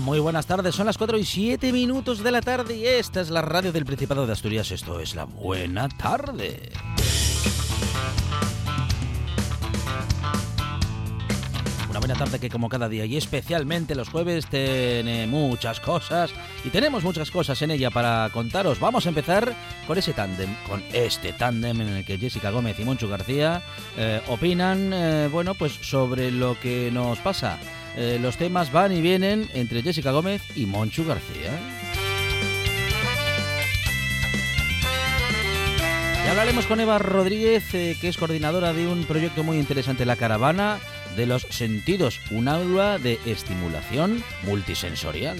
Muy buenas tardes. Son las 4 y 7 minutos de la tarde y esta es la radio del Principado de Asturias. Esto es la buena tarde. Una buena tarde que como cada día y especialmente los jueves tiene muchas cosas y tenemos muchas cosas en ella para contaros. Vamos a empezar con ese tándem, con este tándem en el que Jessica Gómez y Moncho García eh, opinan, eh, bueno, pues sobre lo que nos pasa. Eh, los temas van y vienen entre Jessica Gómez y Moncho García. Y hablaremos con Eva Rodríguez, eh, que es coordinadora de un proyecto muy interesante, La Caravana de los Sentidos, un aula de estimulación multisensorial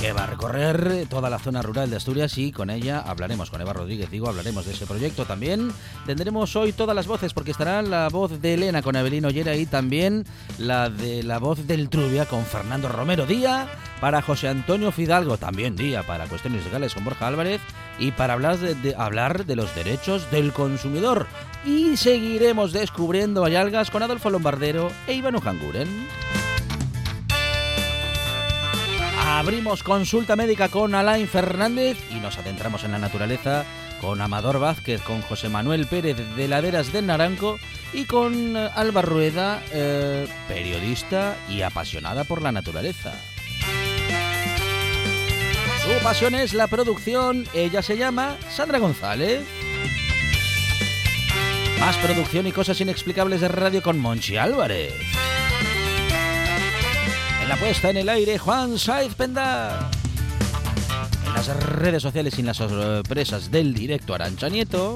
que va a recorrer toda la zona rural de Asturias y con ella hablaremos, con Eva Rodríguez, digo, hablaremos de ese proyecto también. Tendremos hoy todas las voces porque estará la voz de Elena con Evelyn Ollera y también la de la voz del Trubia con Fernando Romero. Día para José Antonio Fidalgo, también día para cuestiones legales con Borja Álvarez y para hablar de, hablar de los derechos del consumidor. Y seguiremos descubriendo algas con Adolfo Lombardero e Iván Ujanguren. Abrimos consulta médica con Alain Fernández y nos adentramos en la naturaleza con Amador Vázquez, con José Manuel Pérez de Laderas del Naranco y con eh, Alba Rueda, eh, periodista y apasionada por la naturaleza. Su pasión es la producción, ella se llama Sandra González. Más producción y cosas inexplicables de radio con Monchi Álvarez la puesta en el aire, Juan Saiz Penda. En las redes sociales y en las sorpresas del directo Arancha Nieto.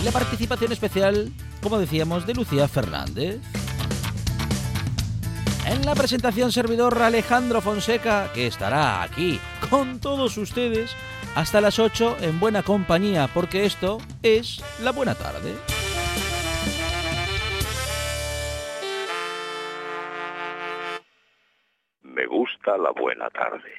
Y la participación especial, como decíamos, de Lucía Fernández. En la presentación servidor Alejandro Fonseca, que estará aquí con todos ustedes hasta las 8 en buena compañía, porque esto es la buena tarde. La buena tarde.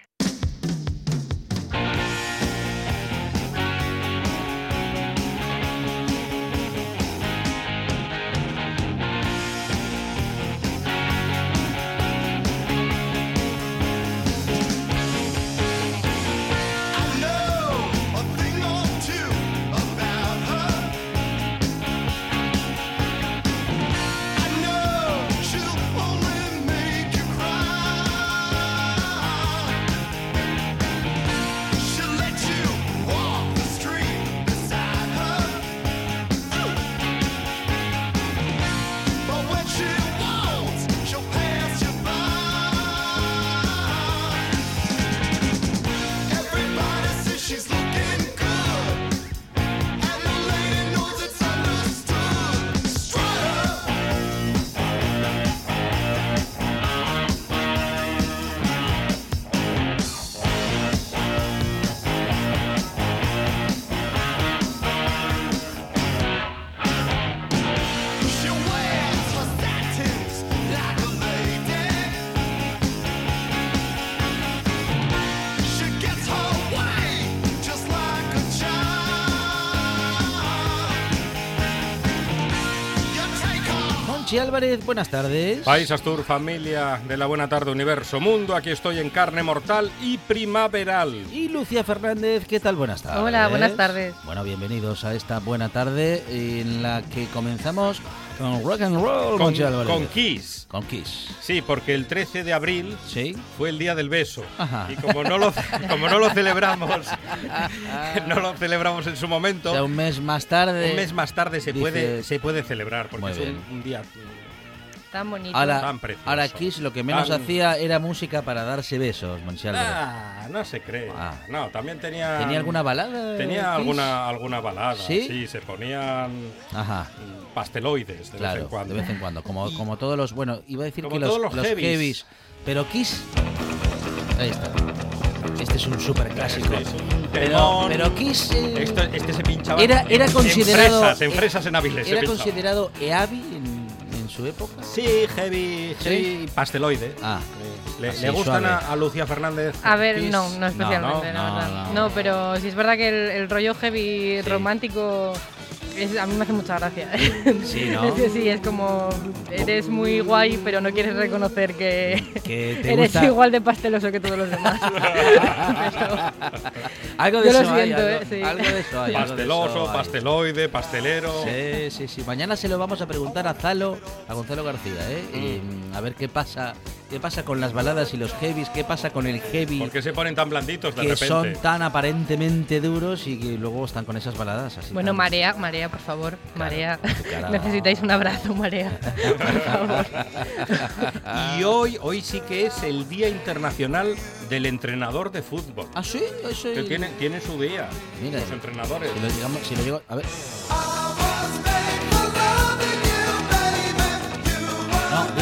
Álvarez, buenas tardes. País Astur, familia de la Buena Tarde Universo Mundo, aquí estoy en carne mortal y primaveral. Y Lucia Fernández, ¿qué tal? Buenas tardes. Hola, buenas tardes. Bueno, bienvenidos a esta buena tarde en la que comenzamos con rock and roll, con, con Kiss. Con Kiss. Sí, porque el 13 de abril ¿Sí? fue el día del beso. Y como no lo, como no lo celebramos, no lo celebramos en su momento. O un mes más tarde. Un mes más tarde se, puede, se puede celebrar, porque es un, día Tan bonito. Ahora, Tan precioso. ahora Kiss lo que menos Tan- hacía era música para darse besos, Monchi Álvarez. Ah, no se cree. Ah. No, también tenía. ¿Tenía alguna balada? Tenía Kiss? alguna, alguna balada. ¿Sí? se ponían Ajá. mm, pasteloides de Claro, vez en cuando. de vez en cuando. Como, como todos los. Bueno, iba a decir Como que los, todos los los heavies. heavies, Pero Kiss. Ahí está. Este es un super clásico. Este es un pero, temón. pero Kiss. eh, Esto- este se pinchaba era, en- era en considerado. fresas, en eh, fresas en Avilés. se Era pinchaba. considerado en, en su época. Sí, heavy, ¿Sí? heavy pasteloide. Ah. ¿Le, Así, le gustan a, a Lucía Fernández? A ver, Kiss? no, no especialmente, no, la no, verdad. no. No, pero sí es verdad que el, el rollo heavy Sí. romántico es- a mí me hace mucha gracia. Sí, ¿no? Es que sí, es como eres muy guay, pero no quieres reconocer que, Que te eres gusta- igual de pasteloso que todos los demás. Pero- Algo de Yo lo eso hay, siento, algo, eh, sí. algo de eso hay. algo de eso Pasteloso, hay. pasteloide, pastelero. Sí, sí, sí. Mañana se lo vamos a preguntar a Zalo, a Gonzalo García, ¿eh? Y, mm, a ver qué pasa, qué pasa con las baladas y los heavies, qué pasa con el heavy ¿Por qué se ponen tan blanditos de que repente? son tan aparentemente duros y que luego están con esas baladas así. bueno, tan- Marea, Marea, por favor, Marea. Necesitáis un abrazo, Marea. Por favor. Y hoy, hoy sí que es el Día Internacional del Entrenador de Fútbol. Ah, sí, eso Que tiene, tiene su día. Mira, los entrenadores. Si lo llegamos, si lo llego, a ver.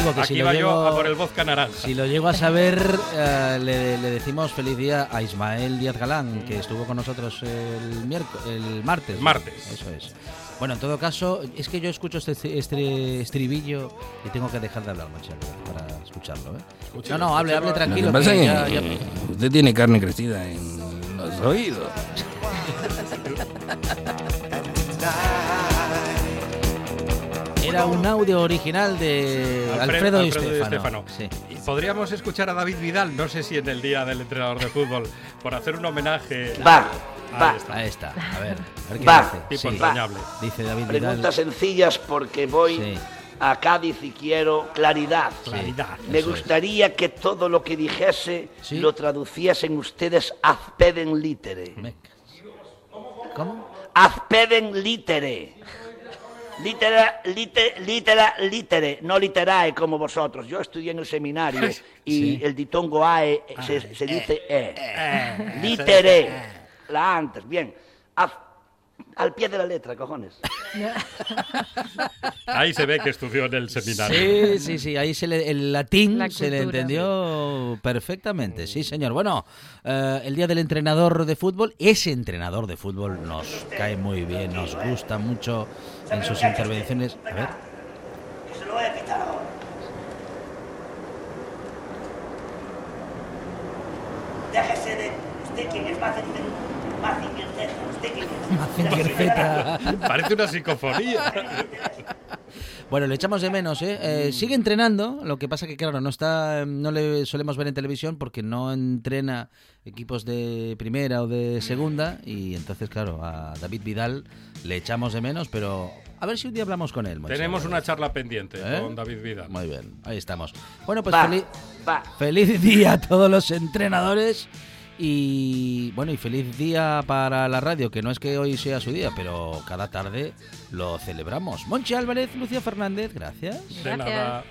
Digo que Aquí si lo va llego, yo a por el vodka naranja. Si lo llego a saber, eh, le, le decimos feliz día a Ismael Díaz Galán, que estuvo con nosotros el miércoles, el martes. ¿no? Martes. Eso es. Bueno, en todo caso, es que yo escucho este, este estribillo y tengo que dejar de hablar, Marcelo, para escucharlo. ¿eh? No, no, hable, hable tranquilo. Lo que pasa que es ya- que ya- usted tiene carne crecida en los oídos. Era un audio original de Alfredo, Alfredo. Stéfano. Sí. Y podríamos escuchar a David Vidal, no sé si en el Día del Entrenador de Fútbol, por hacer un homenaje. Va, Ahí va. está. Ahí está. A ver, a ver qué Va. dice. Tipo Sí, entrañable. dice David Vidal. Preguntas sencillas porque voy Sí. a Cádiz y quiero claridad. Claridad. Me Eso es. gustaría que todo lo que dijese Sí. lo traduciesen ustedes ad pedem litere. ¿Cómo? Ad pedem litere. Litera, lite- litera, litere, no literae como vosotros. Yo estudié en el seminario y Sí. el ditongo ae se, se dice e. Litere. La antes, bien. Al pie de la letra, cojones. Ahí se ve que estudió en el seminario. Sí, sí, sí, ahí se le- el latín La se le entendió perfectamente, sí, señor. Bueno, eh, el día del entrenador de fútbol, ese entrenador de fútbol nos cae muy bien, nos gusta mucho en sus intervenciones. A ver, Que se lo voy a quitar ahora. Déjese de... ¿Usted quién es? Mazinger Mazinger Z. Parece una psicofonía. Bueno, le echamos de menos, ¿eh? Eh, Sigue entrenando, lo que pasa que, claro, no está, no le solemos ver en televisión porque no entrena equipos de primera o de segunda y entonces, claro, a David Vidal le echamos de menos, pero a ver si un día hablamos con él. Moisés. Tenemos una charla pendiente ¿Eh? con David Vidal. Muy bien, ahí estamos. Bueno, pues Va, feliz, va. feliz día a todos los entrenadores y bueno, y feliz día para la radio, que no es que hoy sea su día, pero cada tarde lo celebramos. Monchi Álvarez, Lucía Fernández, gracias. De Gracias. nada.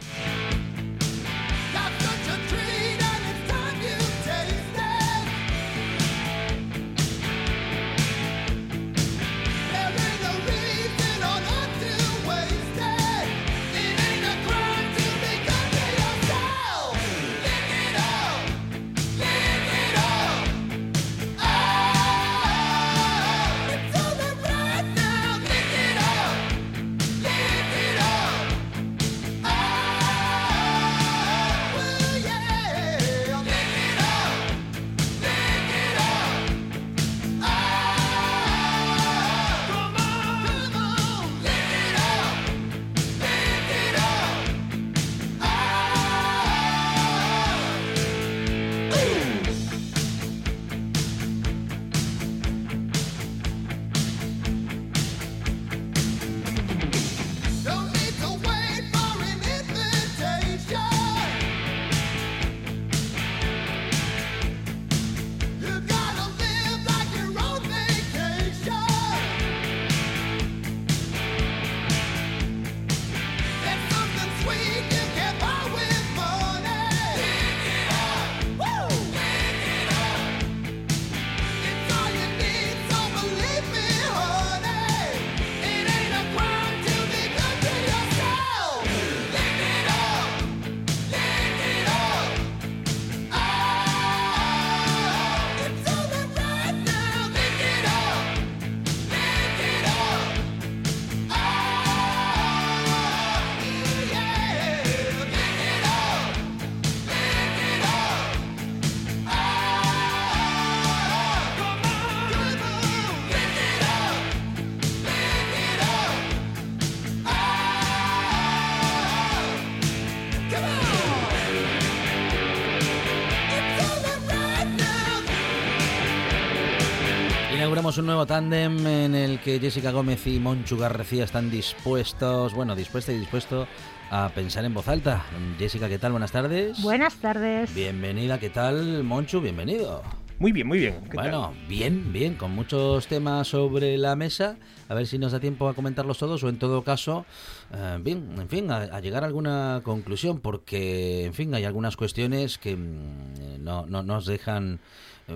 Tenemos un nuevo tándem en el que Jessica Gómez y Monchu García están dispuestos, bueno, dispuesta y dispuesto a pensar en voz alta. Jessica, ¿qué tal? Buenas tardes. Buenas tardes. Bienvenida, ¿qué tal? Monchu, bienvenido. Muy bien, muy bien. Bueno, bien, bien, con muchos temas sobre la mesa. A ver si nos da tiempo a comentarlos todos o en todo caso, eh, bien, en fin, a, llegar a alguna conclusión porque, en fin, hay algunas cuestiones que mm, no, no nos dejan eh,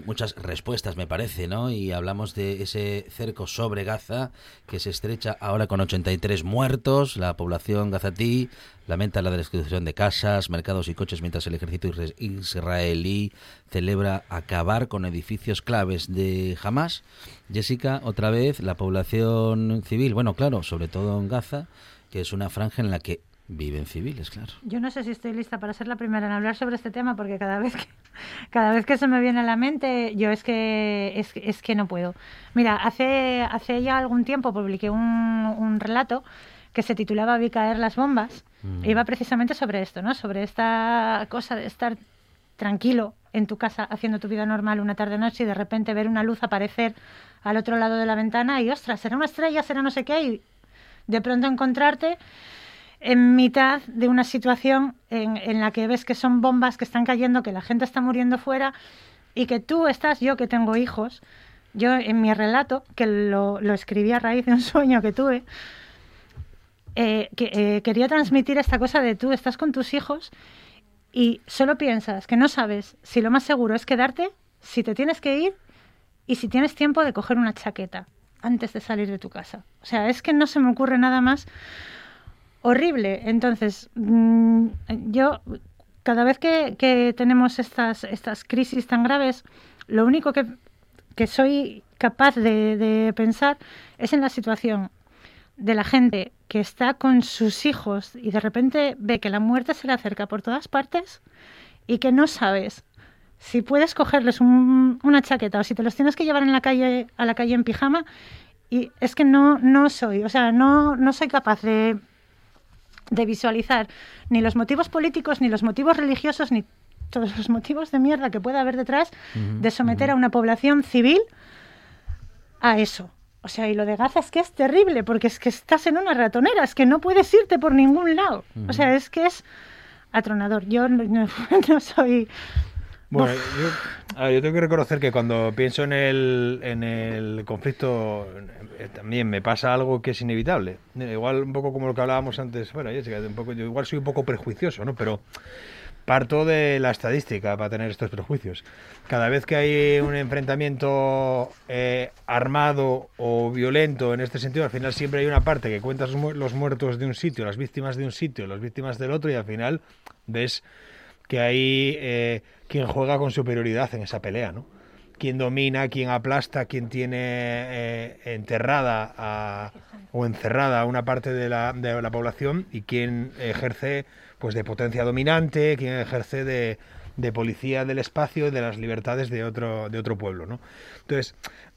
muchas respuestas, me parece, ¿no? Y hablamos de ese cerco sobre Gaza que se estrecha ahora con 83 muertos. La población gazatí lamenta la destrucción de casas, mercados y coches mientras el ejército israelí celebra acabar con edificios claves de Hamas. Jessica, otra vez, la población civil, bueno, claro, sobre todo en Gaza, que es una franja en la que Viven civiles, claro. Yo no sé si estoy lista para ser la primera en hablar sobre este tema porque cada vez que, cada vez que se me viene a la mente, yo es que es, es que no puedo. Mira, hace, hace ya algún tiempo publiqué un, un relato que se titulaba Vi caer las bombas. Mm. E iba precisamente sobre esto, ¿no? Sobre esta cosa de estar tranquilo en tu casa haciendo tu vida normal una tarde-noche y de repente ver una luz aparecer al otro lado de la ventana y, ostras, será una estrella, será no sé qué, y de pronto encontrarte en mitad de una situación en, la que ves que son bombas que están cayendo, que la gente está muriendo fuera y que tú estás, yo que tengo hijos, yo en mi relato, que lo, escribí a raíz de un sueño que tuve, eh, eh, quería transmitir esta cosa de tú estás con tus hijos y solo piensas que no sabes si lo más seguro es quedarte, si te tienes que ir y si tienes tiempo de coger una chaqueta antes de salir de tu casa. O sea, es que no se me ocurre nada más horrible. Entonces, mm, yo cada vez que, tenemos estas, estas crisis tan graves, lo único que, soy capaz de, pensar es en la situación de la gente que está con sus hijos y de repente ve que la muerte se le acerca por todas partes y que no sabes si puedes cogerles una chaqueta o si te los tienes que llevar en la calle a la calle en pijama y es que no no soy, o sea, no no soy capaz de de visualizar ni los motivos políticos, ni los motivos religiosos, ni todos los motivos de mierda que pueda haber detrás de someter a una población civil a eso. O sea, y lo de Gaza es que es terrible, porque es que estás en una ratonera, es que no puedes irte por ningún lado. O sea, es que es atronador. Yo no soy bueno, yo, yo, tengo que reconocer que cuando pienso en el, en el conflicto eh, también me pasa algo que es inevitable. Igual un poco como lo que hablábamos antes, bueno, Jessica, un poco, yo igual soy un poco prejuicioso, ¿no? Pero parto de la estadística para tener estos prejuicios. Cada vez que hay un enfrentamiento eh, armado o violento en este sentido, al final siempre hay una parte que cuenta los muertos de un sitio, las víctimas de un sitio, las víctimas del otro y al final ves que hay eh, quien juega con superioridad en esa pelea, ¿no? Quien domina, quien aplasta, quien tiene eh, enterrada o encerrada a una parte de la, de la población y quien ejerce pues de potencia dominante, quien ejerce de, de policía del espacio y de las libertades de otro, de otro pueblo, ¿no? Entonces,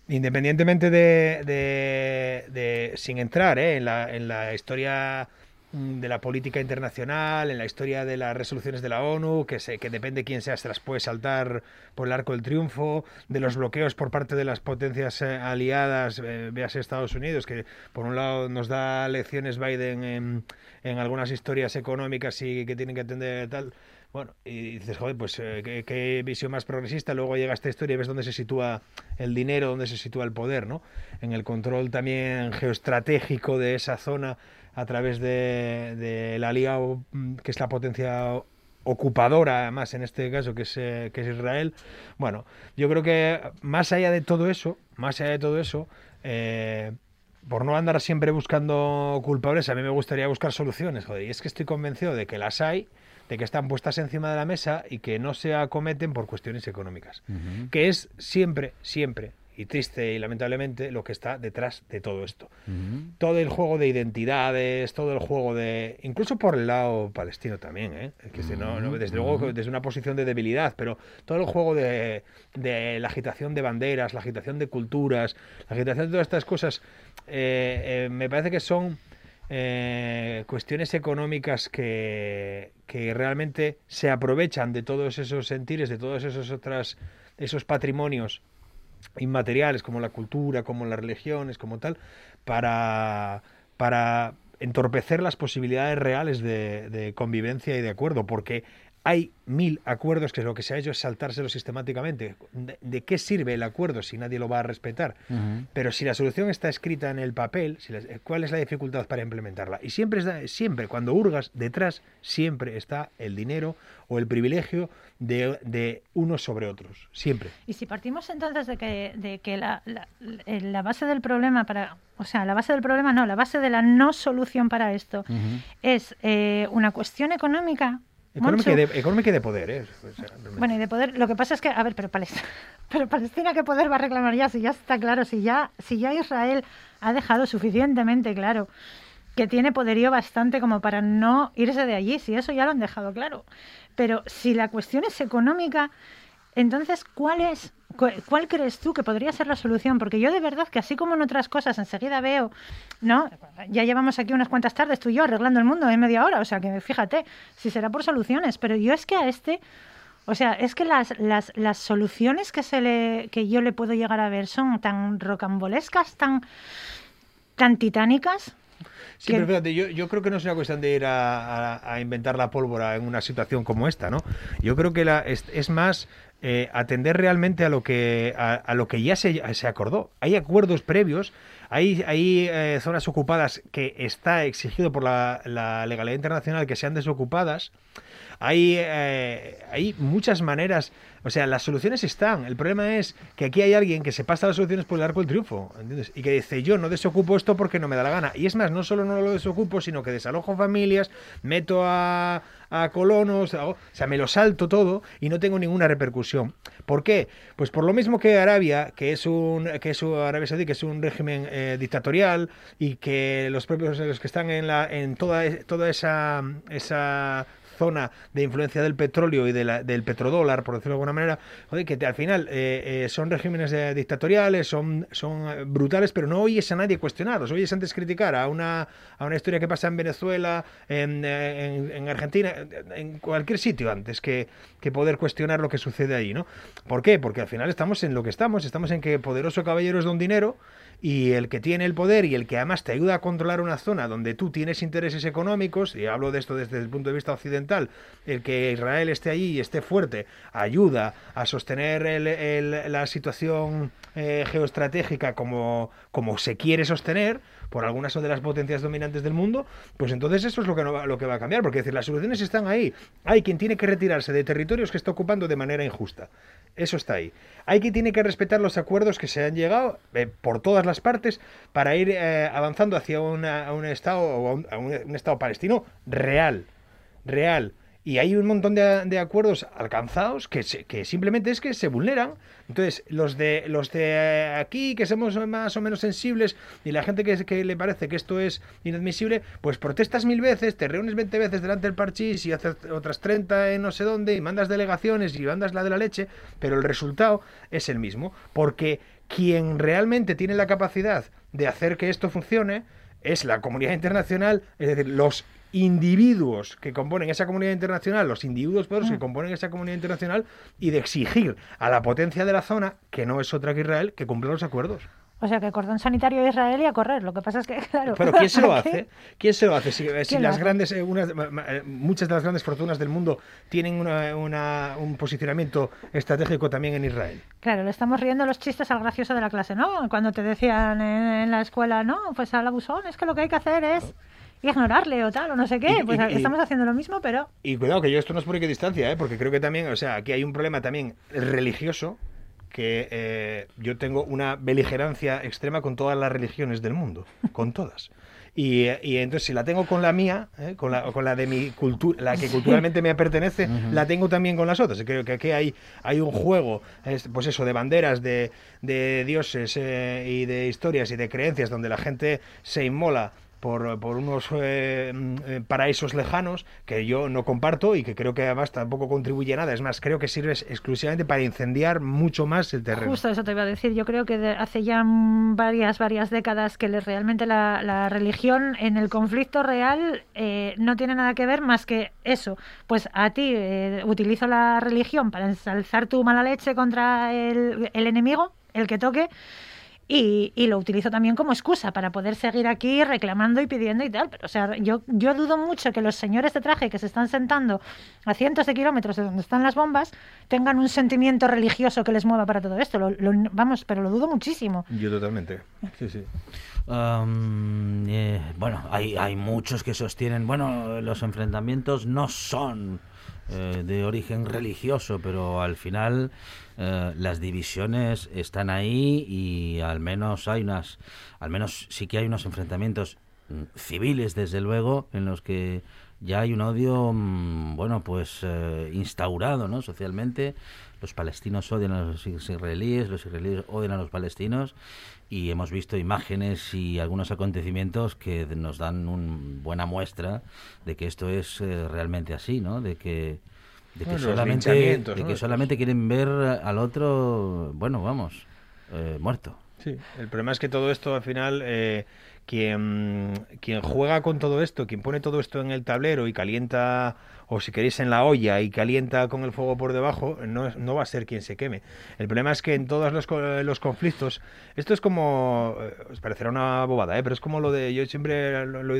independientemente de, de, de sin entrar ¿eh? en, la, en la historia de la política internacional, en la historia de las resoluciones de la ONU, que, se, que depende quién sea, se las puede saltar por el arco del triunfo, de los bloqueos por parte de las potencias eh, aliadas, eh, véase Estados Unidos, que por un lado nos da lecciones Biden en, en algunas historias económicas y que tienen que atender tal. Bueno, y dices, joder, pues eh, ¿qué, qué, visión más progresista. Luego llega esta historia y ves dónde se sitúa el dinero, dónde se sitúa el poder, ¿no? En el control también geoestratégico de esa zona a través de, de la Liga, mm, que es la potencia ocupadora, además en este caso, que es, eh, que es Israel. Bueno, yo creo que más allá de todo eso, más allá de todo eso, eh, por no andar siempre buscando culpables, a mí me gustaría buscar soluciones, joder, y es que estoy convencido de que las hay, de que están puestas encima de la mesa y que no se acometen por cuestiones económicas, que es siempre, siempre y triste y lamentablemente lo que está detrás de todo esto. Todo el juego de identidades, todo el juego de... Incluso por el lado palestino también, ¿eh? que no, desde luego desde una posición de debilidad, pero todo el juego de, la agitación de banderas, la agitación de culturas, la agitación de todas estas cosas, eh, eh, me parece que son... cuestiones económicas que, que realmente se aprovechan de todos esos sentires, de todos esos otras, esos patrimonios inmateriales como la cultura, como las religiones, como tal, para, para entorpecer las posibilidades reales de, de convivencia y de acuerdo, porque hay mil acuerdos que lo que se ha hecho es saltárselo sistemáticamente. ¿De, de qué sirve el acuerdo si nadie lo va a respetar? Pero si la solución está escrita en el papel, si las- ¿cuál es la dificultad para implementarla? Y siempre, está- siempre cuando hurgas, detrás siempre está el dinero o el privilegio de, de unos sobre otros. Siempre. Y si partimos entonces de que, de que la, la- la- la base del problema para, o sea, la base del problema no, la base de la no solución para esto es eh, una cuestión económica. Económica y, de, económica y de poder, ¿eh? O sea, realmente. Bueno, y de poder, lo que pasa es que, a ver, pero Palestina, pero Palestina qué poder va a reclamar ya, si ya está claro, si ya, si ya Israel ha dejado suficientemente claro que tiene poderío bastante como para no irse de allí, si eso ya lo han dejado claro. Pero si la cuestión es económica, entonces, ¿cuál es, cuál crees tú que podría ser la solución? Porque yo de verdad que así como en otras cosas enseguida veo, ¿no? Ya llevamos aquí unas cuantas tardes tú y yo arreglando el mundo en media hora, o sea que fíjate, si será por soluciones, pero yo es que a este, o sea, es que las, las, las soluciones que se le, que yo le puedo llegar a ver son tan rocambolescas, tan, tan titánicas. Sí, pero fíjate, yo, yo creo que no es una cuestión de ir a, a- a inventar la pólvora en una situación como esta, ¿no? Yo creo que la, es, es más eh, atender realmente a lo que a, a lo que ya se, se acordó. Hay acuerdos previos, hay, hay eh, zonas ocupadas que está exigido por la, la legalidad internacional que sean desocupadas. Hay, eh, hay muchas maneras, o sea, las soluciones están. El problema es que aquí hay alguien que se pasa las soluciones por el arco del triunfo, ¿entiendes? Y que dice, yo no desocupo esto porque no me da la gana. Y es más, no solo no lo desocupo, sino que desalojo familias, meto a, colonos, o sea, me lo salto todo y no tengo ninguna repercusión. ¿Por qué? Pues por lo mismo que Arabia, que es un, que es un- Arabia Saudí, que es un régimen eh, dictatorial y que los propios los que están en la en toda toda esa esa zona de influencia del petróleo y de la- del petrodólar, por decirlo de alguna manera, joder, que al final eh, eh, son regímenes dictatoriales, son, son eh, brutales, pero no oyes a nadie cuestionarlos, oyes antes criticar a una, a una historia que pasa en Venezuela, en, eh, en- en Argentina, en- en cualquier sitio antes que, que poder cuestionar lo que sucede ahí, ¿no? ¿Por qué? Porque al final estamos en lo que estamos, estamos en que poderoso caballero es don dinero y el que tiene el poder y el que además te ayuda a controlar una zona donde tú tienes intereses económicos, y hablo de esto desde el punto de vista occidental, el que Israel esté allí y esté fuerte, ayuda a sostener el- el- la situación eh, geoestratégica como, como se quiere sostener por algunas de las potencias dominantes del mundo, pues entonces eso es lo que, no va, lo que va a cambiar, porque decir, las soluciones están ahí. Hay quien tiene que retirarse de territorios que está ocupando de manera injusta. Eso está ahí. Hay quien tiene que respetar los acuerdos que se han llegado eh, por todas las partes para ir eh, avanzando hacia una- un Estado a un Estado palestino real, real. Y hay un montón de, de acuerdos alcanzados que, se- que simplemente es que se vulneran. Entonces, los de los de aquí, que somos más o menos sensibles, y la gente que, que le parece que esto es inadmisible, pues protestas mil veces, te reúnes 20 veces delante del parchís y haces otras 30 en no sé dónde, y mandas delegaciones y mandas la de la leche, pero el resultado es el mismo. Porque quien realmente tiene la capacidad de hacer que esto funcione es la comunidad internacional, es decir, los individuos que componen esa comunidad internacional, los individuos poderosos que componen esa comunidad internacional y de exigir a la potencia de la zona, que no es otra que Israel, que cumpla los acuerdos. O sea, que cordón sanitario de Israel y a correr. Lo que pasa es que, claro. Pero ¿quién se lo hace? ¿Quién se lo hace? Si, eh, si ¿Quién lo las hace? grandes, eh, unas- eh, muchas de las grandes fortunas del mundo tienen una- una- un posicionamiento estratégico también en Israel. Claro, le estamos riendo los chistes al gracioso de la clase, ¿no? Cuando te decían en, en la escuela, no, pues al abusón es que lo que hay que hacer es ignorarle o tal, o no sé qué. Y- Pues y- y- estamos haciendo lo mismo, pero Y cuidado, que yo esto no es por distancia, ¿eh? porque creo que también, o sea, aquí hay un problema también religioso, que eh, yo tengo una beligerancia extrema con todas las religiones del mundo, con todas. Y, eh, y entonces si la tengo con la mía, ¿eh? con, la, con la de mi cultura, la que culturalmente me pertenece, la tengo también con las otras. Creo que aquí hay, hay un juego, es, pues eso, de banderas, de, de dioses eh, y de historias y de creencias donde la gente se inmola por, por unos eh, mm, eh, paraísos lejanos que yo no comparto y que creo que además tampoco contribuye nada. Es más, creo que sirve exclusivamente para incendiar mucho más el terreno. justo eso te iba a decir. Yo creo que hace ya varias, varias décadas que realmente la, la religión en el conflicto real eh, no tiene nada que ver más que eso. Pues a ti eh, utilizo la religión para ensalzar tu mala leche contra el enemigo el que toque. Y, y lo utilizo también como excusa para poder seguir aquí reclamando y pidiendo y tal. Pero, o sea, yo, yo dudo mucho que los señores de traje que se están sentando a cientos de kilómetros de donde están las bombas tengan un sentimiento religioso que les mueva para todo esto. Lo- lo- vamos, pero lo dudo muchísimo. Yo totalmente. Sí, sí. Eh, bueno, hay, hay muchos que sostienen, bueno, los enfrentamientos no son eh, de origen religioso, pero al final eh, las divisiones están ahí y al menos hay unas, al menos sí que hay unos enfrentamientos mm, civiles, desde luego, en los que ya hay un odio, mm, bueno, pues eh, instaurado, ¿no? Socialmente, los palestinos odian a los israelíes, los israelíes odian a los palestinos y hemos visto imágenes y algunos acontecimientos que nos dan una buena muestra de que esto es eh, realmente así, ¿no? De que de que Bueno, solamente de que solamente quieren ver al otro, bueno, vamos, eh, muerto. Sí, el problema es que todo esto al final, eh, quien, quien juega con todo esto, quien pone todo esto en el tablero y calienta, o si queréis en la olla y calienta con el fuego por debajo, no, no va a ser quien se queme. El problema es que en todos los, co- los conflictos, esto es como, eh, os parecerá una bobada, ¿eh? pero es como lo de, yo siempre, lo- lo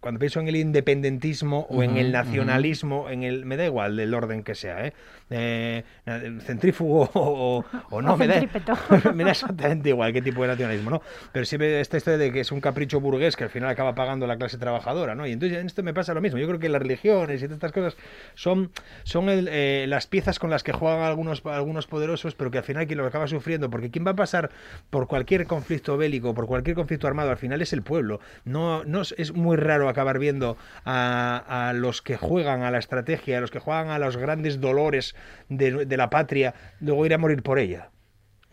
cuando pienso en el independentismo o en Ujú, el ujú. nacionalismo, en el, me da igual del orden que sea, ¿eh? Eh, centrífugo o, o no, O me da, me da exactamente igual qué tipo de nacionalismo, ¿no? Pero siempre esta historia de que es un capricho burgués que al final acaba pagando la clase trabajadora, ¿no? Y entonces en esto me pasa lo mismo. Yo creo que las religiones y todas estas cosas son, son el, eh, las piezas con las que juegan algunos, algunos poderosos, pero que al final quien lo acaba sufriendo, porque quien va a pasar por cualquier conflicto bélico, por cualquier conflicto armado, al final es el pueblo. No, no es, muy raro acabar viendo a, a los que juegan a la estrategia, a los que juegan a los grandes dolores de, de la patria, luego ir a morir por ella.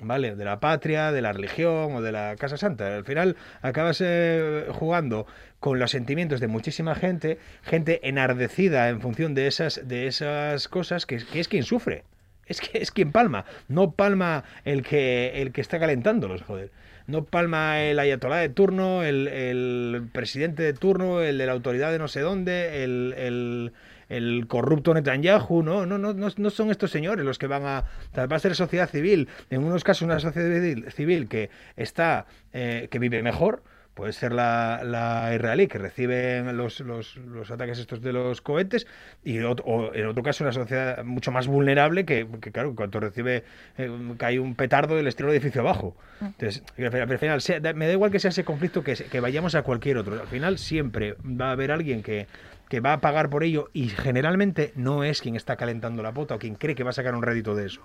¿Vale? De la patria, de la religión o de la Casa Santa. Al final acabas eh, jugando con los sentimientos de muchísima gente, gente enardecida en función de esas, de esas cosas, que, es quien sufre. Es que es quien palma, no palma el que, el que está calentándolos, joder. No palma el ayatolá de turno, el, el presidente de turno, el de la autoridad de no sé dónde, el, el, el corrupto Netanyahu, no, no, no, no, no son estos señores los que van a... Va a ser sociedad civil, en unos casos una sociedad civil- que está, eh, que vive mejor, puede ser la, la israelí que recibe los, los, los ataques estos de los cohetes y o en otro caso una sociedad mucho más vulnerable que, que, claro cuando recibe eh, cae un petardo del estilo edificio abajo. Entonces al final- sea- me da igual que sea ese conflicto que, que vayamos a cualquier otro. Al final siempre va a haber alguien que que va a pagar por ello y generalmente no es quien está calentando la pota o quien cree que va a sacar un rédito de eso.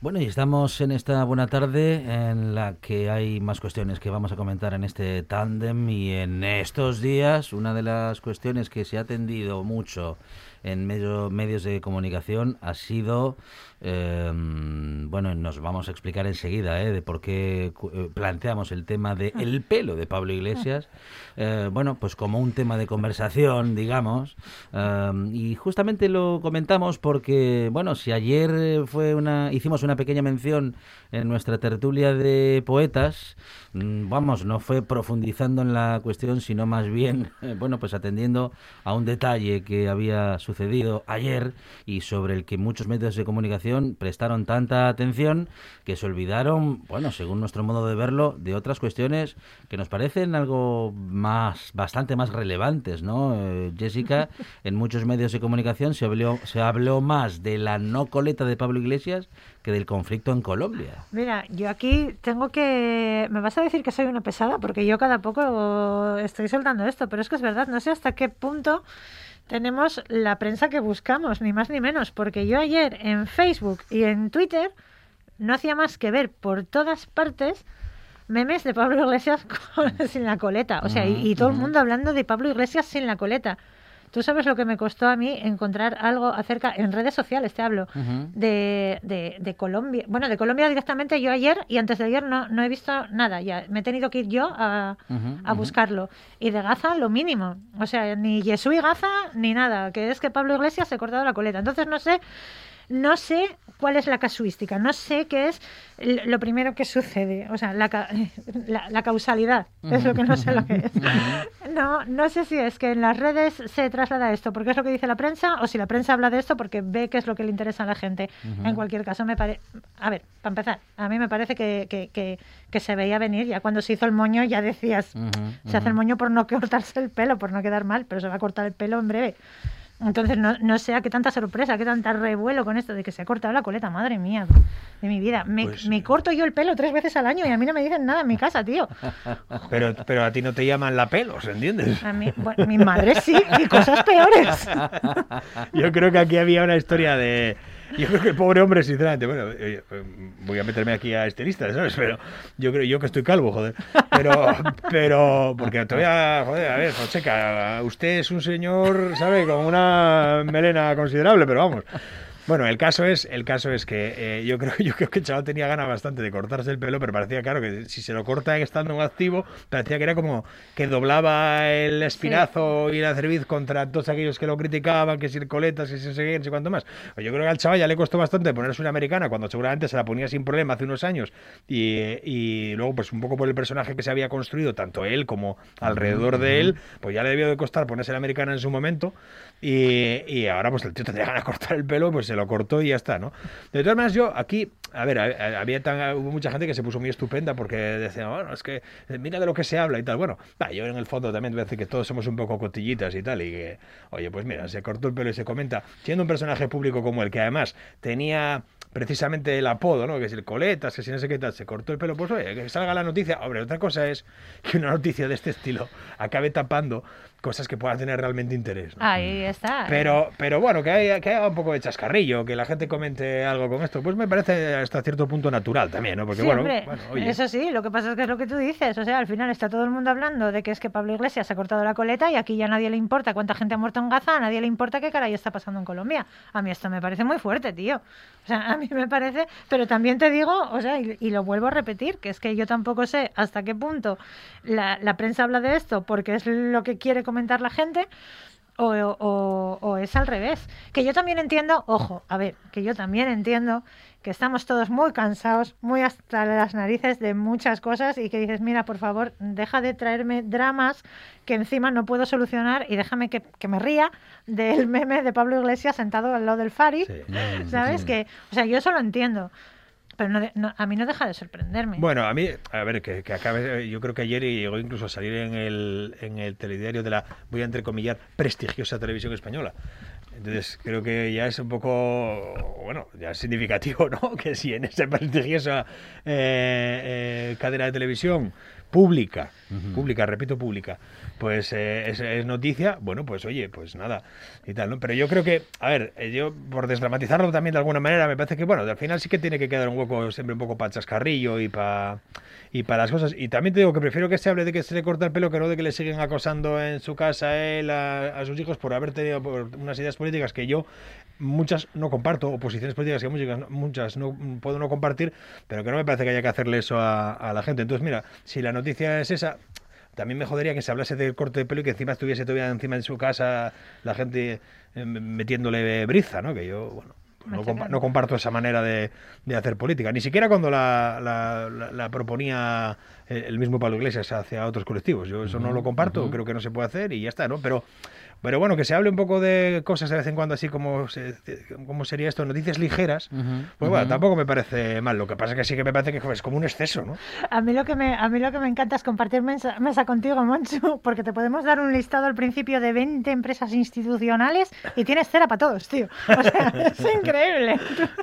Bueno, y estamos en esta buena tarde en la que hay más cuestiones que vamos a comentar en este tándem y en estos días una de las cuestiones que se ha atendido mucho en medio- medios de comunicación ha sido, eh, bueno, nos vamos a explicar enseguida eh, de por qué eh, planteamos el tema de el pelo de Pablo Iglesias, eh, bueno, pues como un tema de conversación, digamos, eh, y justamente lo comentamos porque, bueno, si ayer fue una, hicimos una pequeña mención en nuestra tertulia de poetas, mm, vamos, no fue profundizando en la cuestión, sino más bien, eh, bueno, pues atendiendo a un detalle que había sucedido ayer y sobre el que muchos medios de comunicación prestaron tanta atención que se olvidaron, bueno, según nuestro modo de verlo, de otras cuestiones que nos parecen algo más, bastante más relevantes, ¿no? Eh, Jessica, en muchos medios de comunicación se habló, se habló más de la no coleta de Pablo Iglesias que del conflicto en Colombia. Mira, yo aquí tengo que... Me vas a decir que soy una pesada porque yo cada poco estoy soltando esto, pero es que es verdad, no sé hasta qué punto tenemos la prensa que buscamos, ni más ni menos, porque yo ayer en Facebook y en Twitter no hacía más que ver por todas partes memes de Pablo Iglesias con- sin la coleta, o sea, y, y todo el mundo hablando de Pablo Iglesias sin la coleta. Tú sabes lo que me costó a mí encontrar algo acerca, en redes sociales te hablo, de, de, de Colombia. Bueno, de Colombia directamente yo ayer y antes de ayer no, no he visto nada. Ya me he tenido que ir yo a, a buscarlo. Y de Gaza lo mínimo. O sea, ni Jesús y Gaza ni nada. Que es que Pablo Iglesias se ha cortado la coleta. Entonces no sé no sé cuál es la casuística, no sé qué es lo primero que sucede, o sea, la, ca- la, la causalidad, es lo que no sé lo que es. No, no sé si es que en las redes se traslada esto porque es lo que dice la prensa o si la prensa habla de esto porque ve que es lo que le interesa a la gente. En cualquier caso, me parece... A ver, para empezar, a mí me parece que, que, que- que se veía venir, ya cuando se hizo el moño ya decías, se hace el moño por no cortarse el pelo, por no quedar mal, pero se va a cortar el pelo en breve. Entonces no, no sé a qué tanta sorpresa, qué tanta revuelo con esto de que se ha cortado la coleta, madre mía, de mi vida. Me, Pues- me corto yo el pelo tres veces al año y a mí no me dicen nada en mi casa, tío. Pero, pero a ti no te llaman la pelos, ¿entiendes? A mí, bueno, mi madre sí, y cosas peores. Yo creo que aquí había una historia de. Yo creo que el pobre hombre, sinceramente, bueno, eh, eh, voy a meterme aquí a estilista, ¿sabes? Pero yo creo yo que estoy calvo, joder. Pero, pero, porque te voy a, joder, a ver, Fonseca, usted es un señor, ¿sabe? Con una melena considerable, pero vamos. Bueno, el caso es, el caso es que eh, yo creo, yo creo que el chaval tenía ganas bastante de cortarse el pelo, pero parecía claro que si se lo corta estando en activo, parecía que era como que doblaba el espinazo y la cerviz contra todos aquellos que lo criticaban, que si el coletas, que si seguir, no sé cuánto más. Pues yo creo que al chaval ya le costó bastante ponerse una americana cuando seguramente se la ponía sin problema hace unos años y, y luego pues un poco por el personaje que se había construido, tanto él como alrededor de él, pues ya le debió de costar ponerse la americana en su momento y, y ahora pues el tío tendría ganas de cortar el pelo, pues se lo cortó y ya está, ¿no? De todas maneras yo aquí, a ver, había mucha gente que se puso muy estupenda porque decía, bueno, es que eh, mira de lo que se habla y tal. Bueno, yo en el fondo también voy a decir que todos somos un poco cotillitas y tal y que, oye, pues mira, se cortó el pelo y se comenta, siendo un personaje público como el que además tenía precisamente el apodo, ¿no? Que si el coletas, que si no sé qué tal, se cortó el pelo, pues oye, que salga la noticia. Hombre, otra cosa es que una noticia de este estilo acabe tapando cosas que puedan tener realmente interés. ¿no? Ahí está. Pero, pero bueno, que haya, que haya un poco de chascarrillo, que la gente comente algo con esto, pues me parece hasta cierto punto natural también, ¿no? Porque Sí, bueno, hombre, bueno, oye, eso sí, lo que pasa es que es lo que tú dices. O sea, al final está todo el mundo hablando de que es que Pablo Iglesias ha cortado la coleta y aquí ya a nadie le importa cuánta gente ha muerto en Gaza, a nadie le importa qué caray está pasando en Colombia. A mí esto me parece muy fuerte, tío. O sea, a mí me parece, pero también te digo, o sea, y, y lo vuelvo a repetir, que es que yo tampoco sé hasta qué punto la, la prensa habla de esto porque es lo que quiere comentar la gente. O, o- o es al revés. Que yo también entiendo, ojo, a ver, que yo también entiendo que estamos todos muy cansados, muy hasta las narices de muchas cosas y que dices, mira, por favor, deja de traerme dramas que encima no puedo solucionar y déjame que, que me ría del meme de Pablo Iglesias sentado al lado del Fari, ¿sabes? Que, o sea, yo eso lo entiendo, pero no no- a mí no deja de sorprenderme. Bueno, a mí, a ver, que, que acabe, yo creo que ayer llegó incluso a salir en el, en el telediario de la, voy a entrecomillar, prestigiosa televisión española. Entonces, creo que ya es un poco, bueno, ya es significativo, ¿no? Que si en esa prestigiosa eh, eh, cadena de televisión pública, pública, repito, pública, pues eh, es, es noticia, bueno, pues oye, pues nada, y tal, ¿no? Pero yo creo que, a ver, eh, yo por desdramatizarlo también de alguna manera, me parece que, bueno, al final sí que tiene que quedar un hueco siempre un poco para chascarrillo y para y para las cosas. Y también te digo que prefiero que se hable de que se le corta el pelo que no de que le siguen acosando en su casa a él, a, a sus hijos, por haber tenido por unas ideas políticas que yo muchas no comparto, o posiciones políticas que muchas, muchas no puedo no compartir, pero que no me parece que haya que hacerle eso a, a la gente. Entonces, mira, si la noticia es esa, también me jodería que se hablase del corte de pelo y que encima estuviese todavía encima de su casa la gente eh, metiéndole briza, ¿no? Que yo, bueno, pues no, compa- no comparto esa manera de, de hacer política. Ni siquiera cuando la, la- la- la proponía eh, el mismo Pablo Iglesias hacia otros colectivos. Yo eso no lo comparto, creo que no se puede hacer y ya está, ¿no? Pero, pero bueno, que se hable un poco de cosas de vez en cuando así como, se- como sería esto, noticias ligeras, pues bueno, tampoco me parece mal. Lo que pasa es que sí que me parece que es como un exceso, ¿no? A mí lo que me, a mí lo que me encanta es compartir mesa, mesa contigo, Monchu, porque te podemos dar un listado al principio de 20 empresas institucionales y tienes cera para todos, tío. O sea, es increíble.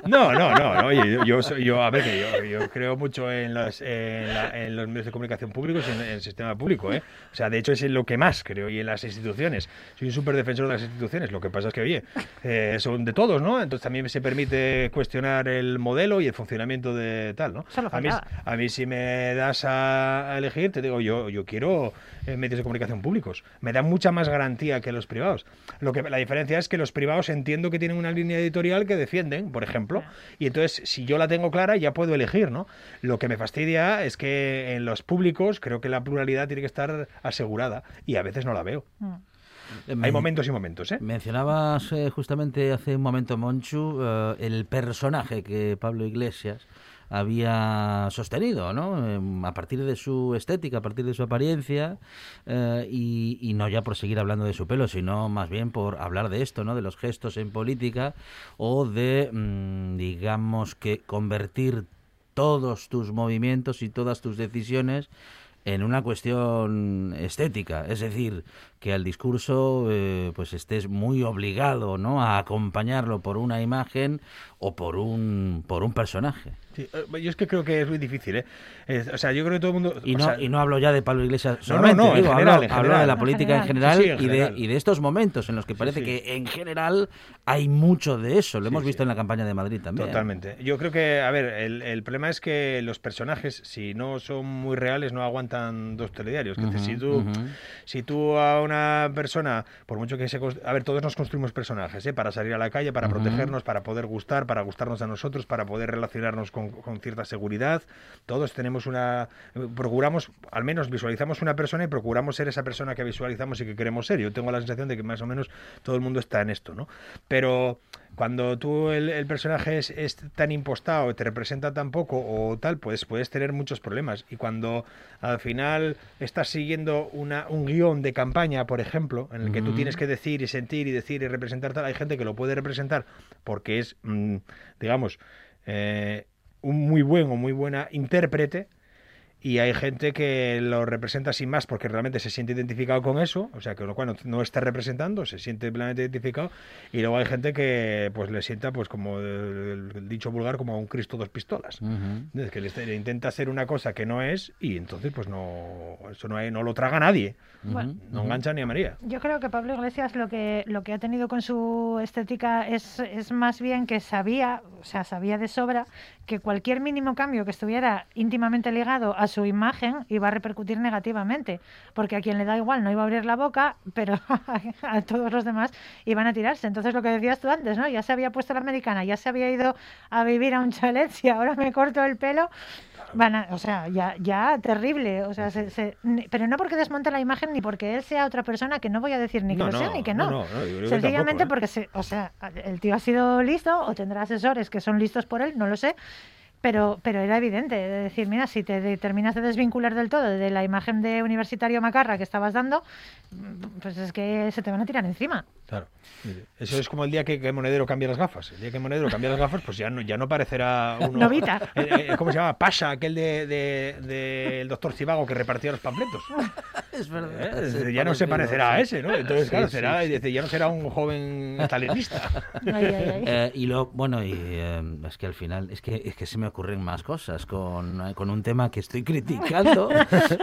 No, no, no, no, Oye, yo, yo, soy- yo, a ver, que yo, yo creo mucho en, las- en, la- en los medios de comunicación públicos y en, en el sistema público, ¿eh? O sea, de hecho es en lo que más creo y en las instituciones. Soy un súper defensor de las instituciones. Lo que pasa es que, oye, eh, son de todos, ¿no? Entonces también se permite cuestionar el modelo y el funcionamiento de tal, ¿no? A mí, a mí si me das a, elegir, te digo, yo, yo quiero eh, medios de comunicación públicos. Me dan mucha más garantía que los privados. Lo que la diferencia es que los privados entiendo que tienen una línea editorial que defienden, por ejemplo, y entonces si yo la tengo clara ya puedo elegir, ¿no? Lo que me fastidia es que en los públicos creo que la pluralidad tiene que estar asegurada y a veces no la veo. Mm. Hay momentos y momentos, ¿eh? Mencionabas eh, justamente hace un momento, Monchu, eh, el personaje que Pablo Iglesias había sostenido, ¿no? Em, a partir de su estética, a partir de su apariencia, eh, y, y no ya por seguir hablando de su pelo, sino más bien por hablar de esto, ¿no? De los gestos en política o de, mm, digamos que convertir todos tus movimientos y todas tus decisiones en una cuestión estética, es decir, que al discurso eh, pues estés muy obligado, ¿no? A acompañarlo por una imagen o por un por un personaje. Sí, eh, yo es que creo que es muy difícil, ¿eh? Es- o sea, yo creo que todo el mundo... Y no, sea, y no hablo ya de Pablo Iglesias solamente, no, no, digo, general, hablo, en hablo de general. la política en general. general, Sí, en y, de, general. y de estos momentos en los que parece sí. que en general hay mucho de eso. Lo Sí, hemos sí. visto en la campaña de Madrid también. Totalmente. Yo creo que, a ver, el, el problema es que los personajes, si no son muy reales, no aguantan dos telediarios. Que Ujú, si, tú, ujú. si tú a una persona, por mucho que se... A ver, todos nos construimos personajes, ¿eh? Para salir a la calle, para protegernos, para poder gustar, para gustarnos a nosotros, para poder relacionarnos con, con cierta seguridad. Todos tenemos una... Procuramos, al menos visualizamos una persona y procuramos ser esa persona que visualizamos y que queremos ser. Yo tengo la sensación de que más o menos todo el mundo está en esto, ¿no? Pero cuando tú el, el personaje es, es tan impostado, te representa tan poco o tal, pues puedes tener muchos problemas. Y cuando al final estás siguiendo una, un guion de campaña, por ejemplo, en el que tú Ujú. tienes que decir y sentir y decir y representar tal, hay gente que lo puede representar porque es, mm, digamos, eh, un muy buen o muy buena intérprete. Y hay gente que lo representa sin más porque realmente se siente identificado con eso, o sea, que lo cual no, no está representando, se siente plenamente identificado. Y luego hay gente que pues le sienta, pues como el, el dicho vulgar, como a un Cristo dos pistolas. Ujú. Es que le, le intenta hacer una cosa que no es y entonces pues no, eso no, hay- no lo traga nadie, Bueno, no engancha ni a María. Yo creo que Pablo Iglesias lo que, lo que ha tenido con su estética es, es más bien que sabía, o sea, sabía de sobra que cualquier mínimo cambio que estuviera íntimamente ligado a su imagen iba a repercutir negativamente, porque a quien le da igual no iba a abrir la boca, pero a todos los demás iban a tirarse. Entonces lo que decías tú antes, ¿no? Ya se había puesto la americana, ya se había ido a vivir a un chalet, si ahora me corto el pelo, van a, o sea, ya, ya terrible, o sea, se- se- pero no porque desmonte la imagen ni porque él sea otra persona que no voy a decir ni que No, lo sea no, ni que no, Sencillamente tampoco, ¿eh? porque, se, o sea, el tío ha sido listo o tendrá asesores que son listos por él, no lo sé. Pero, pero era evidente, de decir, mira, si te terminas de desvincular del todo de la imagen de universitario macarra que estabas dando, pues es que se te van a tirar encima. Claro. Eso es como el día que, que Monedero cambia las gafas. El día que Monedero cambia las gafas, pues ya no, ya no parecerá uno. Novita. Eh, eh, ¿Cómo se llama? Pasha, aquel de, de- del doctor Cibago que repartía los panfletos. Es verdad. Eh, es ya no se parecerá a ese, ¿no? Entonces, Sí, claro, sí, será, sí. y dice, ya no será un joven stalinista. Ay, ay, ay. Eh, y lo bueno y eh, es que al final es que es que se me ocurren más cosas con, con un tema que estoy criticando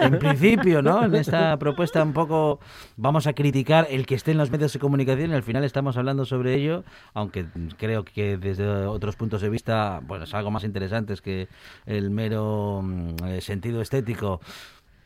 en principio no en esta propuesta un poco vamos a criticar el que esté en los medios de comunicación y al final estamos hablando sobre ello aunque creo que desde otros puntos de vista bueno es algo más interesante que el mero mm, eh, sentido estético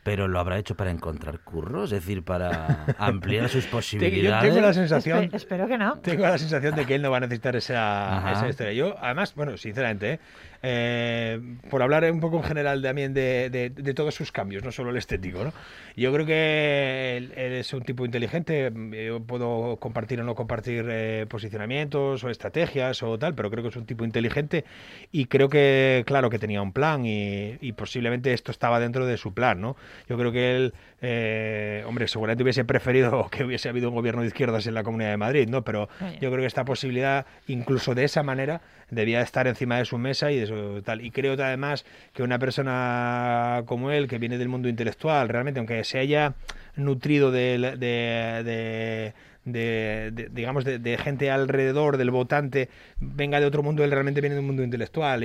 pero lo habrá hecho para encontrar curro, es decir, para ampliar sus Yo posibilidades. tengo la sensación. Espe- espero que no. Tengo la sensación de que él no va a necesitar esa, esa historia. Yo, además, bueno, sinceramente, ¿eh? Eh, por hablar un poco en general también de, de- de todos sus cambios, no solo el estético, ¿no? Yo creo que él, él es un tipo inteligente. Yo puedo compartir o no compartir eh, posicionamientos o estrategias o tal, pero creo que es un tipo inteligente y creo que, claro, que tenía un plan y, y posiblemente esto estaba dentro de su plan, ¿no? Yo creo que él, eh, hombre, seguramente hubiese preferido que hubiese habido un gobierno de izquierdas en la Comunidad de Madrid, ¿no? Pero yo creo que esta posibilidad, incluso de esa manera, debía estar encima de su mesa y de su tal. Y creo que además que una persona como él, que viene del mundo intelectual, realmente, aunque se haya nutrido de, de- de- de- de- digamos de, de gente alrededor del votante venga de otro mundo él realmente viene de un mundo intelectual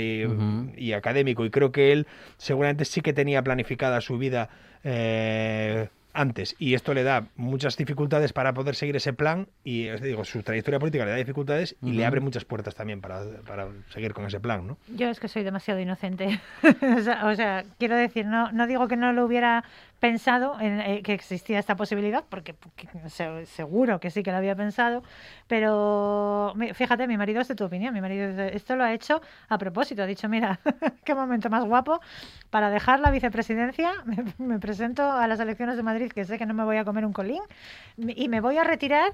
y académico y creo que él seguramente sí que tenía planificada su vida eh, antes y esto le da muchas dificultades para poder seguir ese plan y os digo su trayectoria política le da dificultades y le abre muchas puertas también para, para seguir con ese plan ¿no? Yo es que soy demasiado inocente. o, sea, o sea, quiero decir, no, no digo que no lo hubiera pensado en, eh, que existía esta posibilidad, porque, porque se- seguro que sí que lo había pensado, pero fíjate, mi marido es de tu opinión, mi marido dice, esto lo ha hecho a propósito, ha dicho, mira, qué momento más guapo para dejar la vicepresidencia, me, me presento a las elecciones de Madrid, que sé que no me voy a comer un colín, y me voy a retirar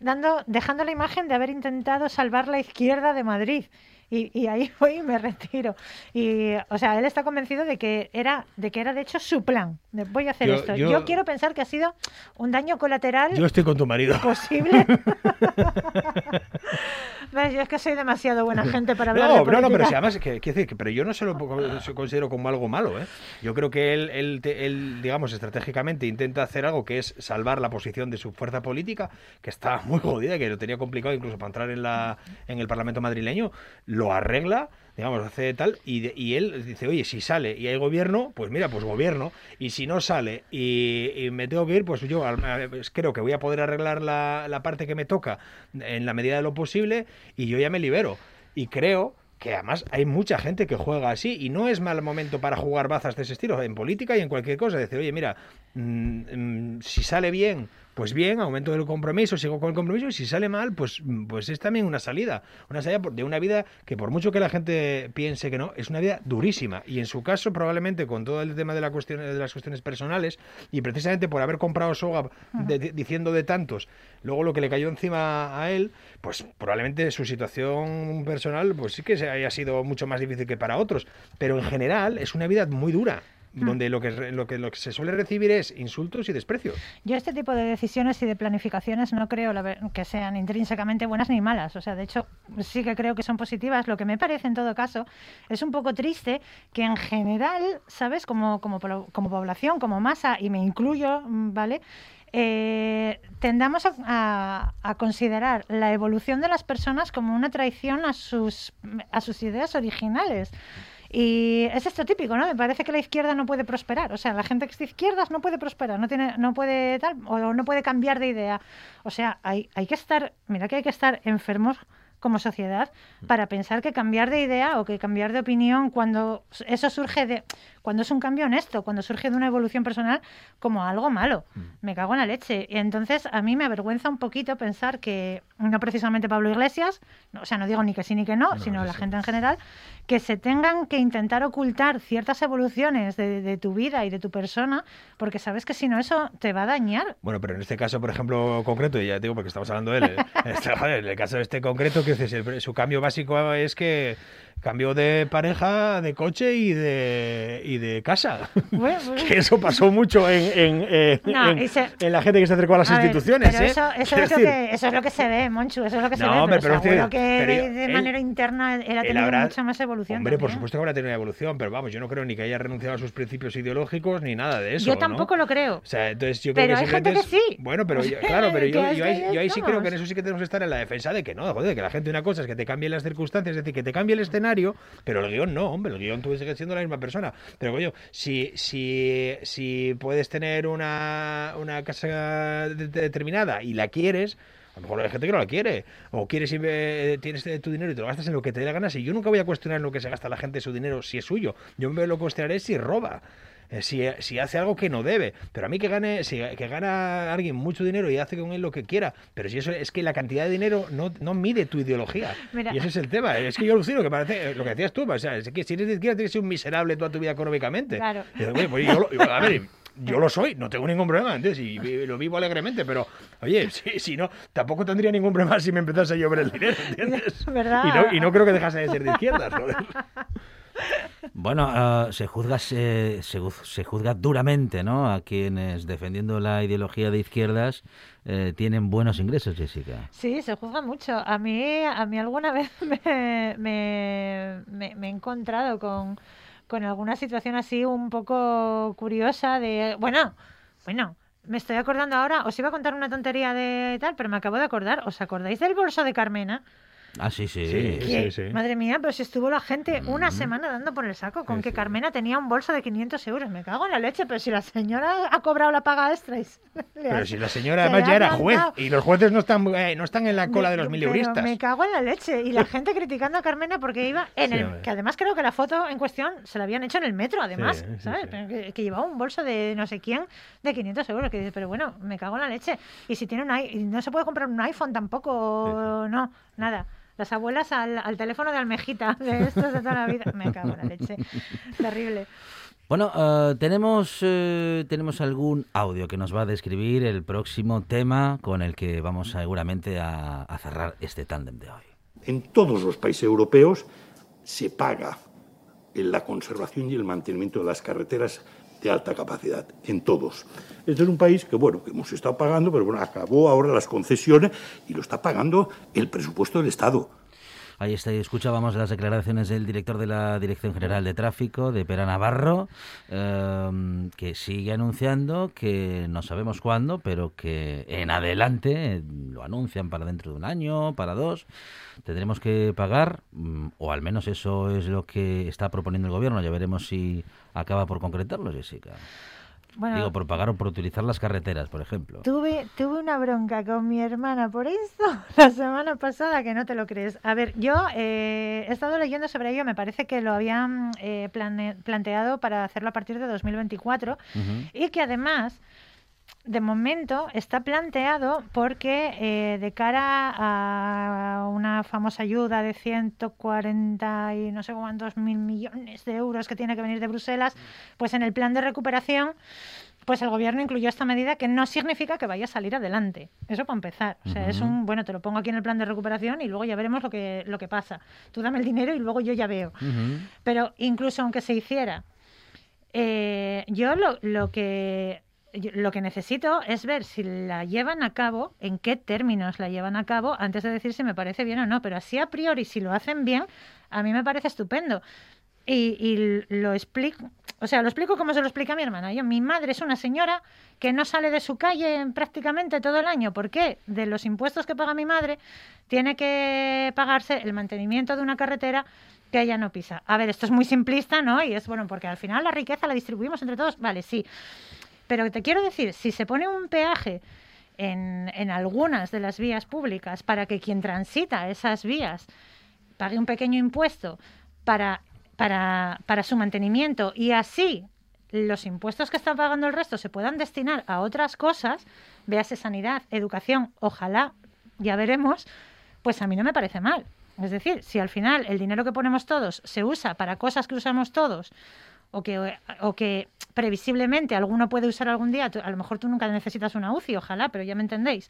dando, dejando la imagen de haber intentado salvar la izquierda de Madrid. Y, y ahí voy y me retiro. Y, o sea, él está convencido de que era, de que era de hecho su plan. de voy a hacer Yo- esto. yo- Yo, quiero pensar que ha sido un daño colateral Yo estoy con tu marido. posible. ¿Ves? Yo es que soy demasiado buena gente para hablar No, de no, no, pero política. si además, que, quiero decir, que- pero yo no se lo considero como algo malo, ¿eh? Yo creo que él, él, él, digamos, estratégicamente intenta hacer algo que es salvar la posición de su fuerza política, que está muy jodida, que lo tenía complicado incluso para entrar en, la, en el Parlamento madrileño, lo arregla, digamos, hace tal, y, él dice, oye, si sale y hay gobierno, pues mira, pues gobierno, y si no sale y, me tengo que ir, pues yo pues creo que voy a poder arreglar la, la parte que me toca en la medida de lo posible y yo ya me libero. Y creo que además hay mucha gente que juega así y no es mal momento para jugar bazas de ese estilo, en política y en cualquier cosa. Decir, oye, mira, mm, mm, si sale bien, pues bien, aumento el compromiso, sigo con el compromiso, y si sale mal, pues, pues es también una salida. Una salida de una vida que por mucho que la gente piense que no, es una vida durísima. Y en su caso, probablemente con todo el tema de, la cuestión, de las cuestiones personales, y precisamente por haber comprado soga de- de- diciendo de tantos, luego lo que le cayó encima a él, pues probablemente su situación personal, pues sí que se haya sido mucho más difícil que para otros. Pero en general es una vida muy dura. Donde lo que, lo, que, lo que se suele recibir es insultos y desprecios. Yo este tipo de decisiones y de planificaciones no creo que sean intrínsecamente buenas ni malas. O sea, de hecho, sí que creo que son positivas. Lo que me parece, en todo caso, es un poco triste que en general, ¿sabes? Como, como, como población, como masa, y me incluyo, mm, ¿vale? Eh, tendamos a, a- a considerar la evolución de las personas como una traición a sus, a sus ideas originales. Y es esto típico, ¿no? Me parece que la izquierda no puede prosperar. O sea, la gente que es de izquierdas no puede prosperar, no tiene, no puede tal, o no puede cambiar de idea. O sea, hay, hay que estar, mira que hay que estar enfermos como sociedad para pensar que cambiar de idea o que cambiar de opinión cuando eso surge de cuando es un cambio honesto, cuando surge de una evolución personal como algo malo. Me cago en la leche. Y entonces a mí me avergüenza un poquito pensar que no precisamente Pablo Iglesias, no, o sea, no digo ni que sí ni que no, sino la gente en general, que se tengan que intentar ocultar ciertas evoluciones de, de tu vida y de tu persona, porque sabes que si no eso te va a dañar. Bueno, pero en este caso, por ejemplo, concreto, y ya te digo porque estamos hablando de él, eh, en este- en el caso de este concreto, que su cambio básico es que cambió de pareja, de coche y de, y de casa. Bueno, pues- que eso pasó mucho en, en, eh, No, en- se- en la gente que se acercó a las A ver, instituciones. pero ¿eh? eso, eso, es lo que, eso es lo que se ve, Monchu, eso es lo que se No, ve. pero- pero seguro que pero de, él- manera interna él ha él tenido habrá- mucha más evolución. Hombre, por también. supuesto que habrá tenido evolución, pero vamos, yo no creo ni que haya renunciado a sus principios ideológicos ni nada de eso. Yo ¿no? tampoco lo creo. O sea, entonces yo creo Pero que hay gente simplemente que es- sí. Bueno, pero yo- claro, pero yo, yo es ahí, yo ahí sí creo que en eso sí que tenemos que estar en la defensa de que no, joder, que la gente una cosa es que te cambie las circunstancias, es decir, que te cambie el escenario, pero el guion no, hombre, el guion tú sigues siendo la misma persona. Pero coño, si, si, si puedes tener una, una casa de- de- determinada y la quieres, a lo mejor hay gente que no la quiere. O quieres eh, tienes tu dinero y te lo gastas en lo que te dé la gana. Si yo nunca voy a cuestionar lo que se gasta la gente su dinero si es suyo. Yo me lo cuestionaré si roba. Eh, Si, si hace algo que no debe, pero a mí que gane, si que gana alguien mucho dinero y hace con él lo que quiera, pero si eso es que la cantidad de dinero no, no mide tu ideología. Mira. Y ese es el tema. Es que yo alucino que parece eh, lo que decías tú, o sea, es que si eres de izquierda tienes que ser un miserable toda tu vida económicamente. Claro. Y dices, "Oye, pues yo, lo- yo- a ver, yo lo soy, no tengo ningún problema, ¿entiendes? Y lo vivo alegremente, pero oye, si, si no, tampoco tendría ningún problema si me empezase a llover el dinero, ¿entiendes? ¿Verdad? Y no, y no creo que dejase de ser de izquierdas, joder. Bueno, ah, se juzga se, se, juz- se juzga duramente, ¿no? A quienes defendiendo la ideología de izquierdas eh, tienen buenos ingresos, Jessica. Sí, se juzga mucho. A mí, a mí alguna vez me- me he encontrado con, con alguna situación así un poco curiosa de, bueno, bueno, me estoy acordando ahora, os iba a contar una tontería de tal, pero me acabo de acordar. ¿Os acordáis del bolso de Carmena? Ah, sí, sí. Madre mía, pero si estuvo la gente una semana dando por el saco con Sí, que sí. Carmena tenía un bolso de 500 euros. Me cago en la leche, pero si la señora ha cobrado la paga extra. y Pero ha- si la señora se además ya era juez y los jueces no están, eh, no están en la cola de los mileuristas. Me cago en la leche. Y la gente criticando a Carmena porque iba en Sí, el. Que además creo que la foto en cuestión se la habían hecho en el metro, además. ¿Sabes? sí. Pero Que, que llevaba un bolso de no sé quién de 500 euros. Que dices, pero bueno, me cago en la leche. Y si tiene un no se puede comprar un iPhone tampoco, no, nada. Las abuelas al, al teléfono de almejita, de estos de toda la vida. Me cago en la leche. Terrible. Bueno, eh, tenemos, eh, tenemos algún audio que nos va a describir el próximo tema con el que vamos seguramente a, a cerrar este tándem de hoy. En todos los países europeos se paga en la conservación y el mantenimiento de las carreteras de alta capacidad, en todos. Este es un país que, bueno, que hemos estado pagando, pero bueno, acabó ahora las concesiones y lo está pagando el presupuesto del Estado. Ahí está, escuchábamos las declaraciones del director de la Dirección General de Tráfico, de Pera Navarro, eh, que sigue anunciando que no sabemos cuándo, pero que en adelante, lo anuncian para dentro de un año, para dos, tendremos que pagar, mm, o al menos eso es lo que está proponiendo el gobierno. Ya veremos si acaba por concretarlo, Jessica. Bueno, Digo, por pagar o por utilizar las carreteras, por ejemplo. Tuve, tuve una bronca con mi hermana por esto la semana pasada que no te lo crees. A ver, yo eh, he estado leyendo sobre ello, me parece que lo habían eh, plane- planteado para hacerlo a partir de 2024 Ujú. y que además, de momento, está planteado porque eh, de cara a una famosa ayuda de 140 y no sé cuántos mil millones de euros que tiene que venir de Bruselas, pues en el plan de recuperación pues el gobierno incluyó esta medida que no significa que vaya a salir adelante. Eso para empezar. O sea, es un, bueno, te lo pongo aquí en el plan de recuperación y luego ya veremos lo que, lo que pasa. Tú dame el dinero y luego yo ya veo. Pero incluso aunque se hiciera, eh, yo lo, lo que lo que necesito es ver si la llevan a cabo, en qué términos la llevan a cabo, antes de decir si me parece bien o no. Pero así a priori, si lo hacen bien, a mí me parece estupendo. Y, y lo explico, o sea, lo explico como se lo explica mi hermana. Yo, mi madre es una señora que no sale de su calle prácticamente todo el año. ¿Por qué? De los impuestos que paga mi madre, tiene que pagarse el mantenimiento de una carretera que ella no pisa. A ver, esto es muy simplista, ¿no? Y es bueno, porque al final la riqueza la distribuimos entre todos. Vale, sí. Pero te quiero decir, si se pone un peaje en, en algunas de las vías públicas para que quien transita esas vías pague un pequeño impuesto para, para, para su mantenimiento y así los impuestos que está pagando el resto se puedan destinar a otras cosas, véase sanidad, educación, ojalá, ya veremos, pues a mí no me parece mal. Es decir, si al final el dinero que ponemos todos se usa para cosas que usamos todos o que, o que previsiblemente alguno puede usar algún día, tú- a lo mejor tú nunca necesitas una UCI, ojalá, pero ya me entendéis.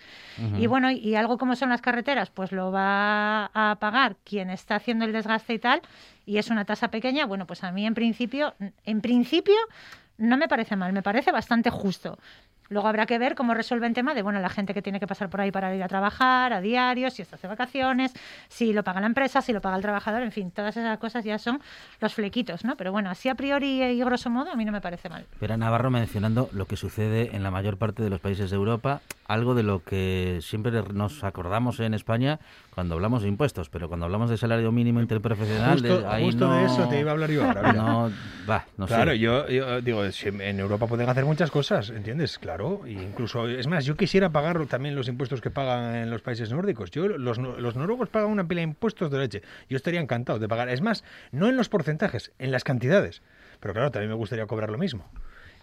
Y bueno, y algo como son las carreteras, pues lo va a pagar quien está haciendo el desgaste y tal, y es una tasa pequeña, bueno, pues a mí en principio, en principio no me parece mal, me parece bastante justo. Luego habrá que ver cómo resuelven tema de, bueno, la gente que tiene que pasar por ahí para ir a trabajar, a diario, si está hace vacaciones, si lo paga la empresa, si lo paga el trabajador, en fin, todas esas cosas ya son los flequitos, ¿no? Pero bueno, así a priori y grosso modo a mí no me parece mal. Pero Navarro mencionando lo que sucede en la mayor parte de los países de Europa, algo de lo que siempre nos acordamos en España cuando hablamos de impuestos, pero cuando hablamos de salario mínimo interprofesional, Justo, de, ahí justo no, de eso te iba a hablar yo ahora. mira. No, va, no claro, sé. yo, yo digo, en Europa pueden hacer muchas cosas, ¿entiendes? Claro, y incluso, es más, yo quisiera pagar también los impuestos que pagan en los países nórdicos. Yo, los, los noruegos pagan una pila de impuestos de leche. Yo estaría encantado de pagar. Es más, no en los porcentajes, en las cantidades. Pero claro, también me gustaría cobrar lo mismo.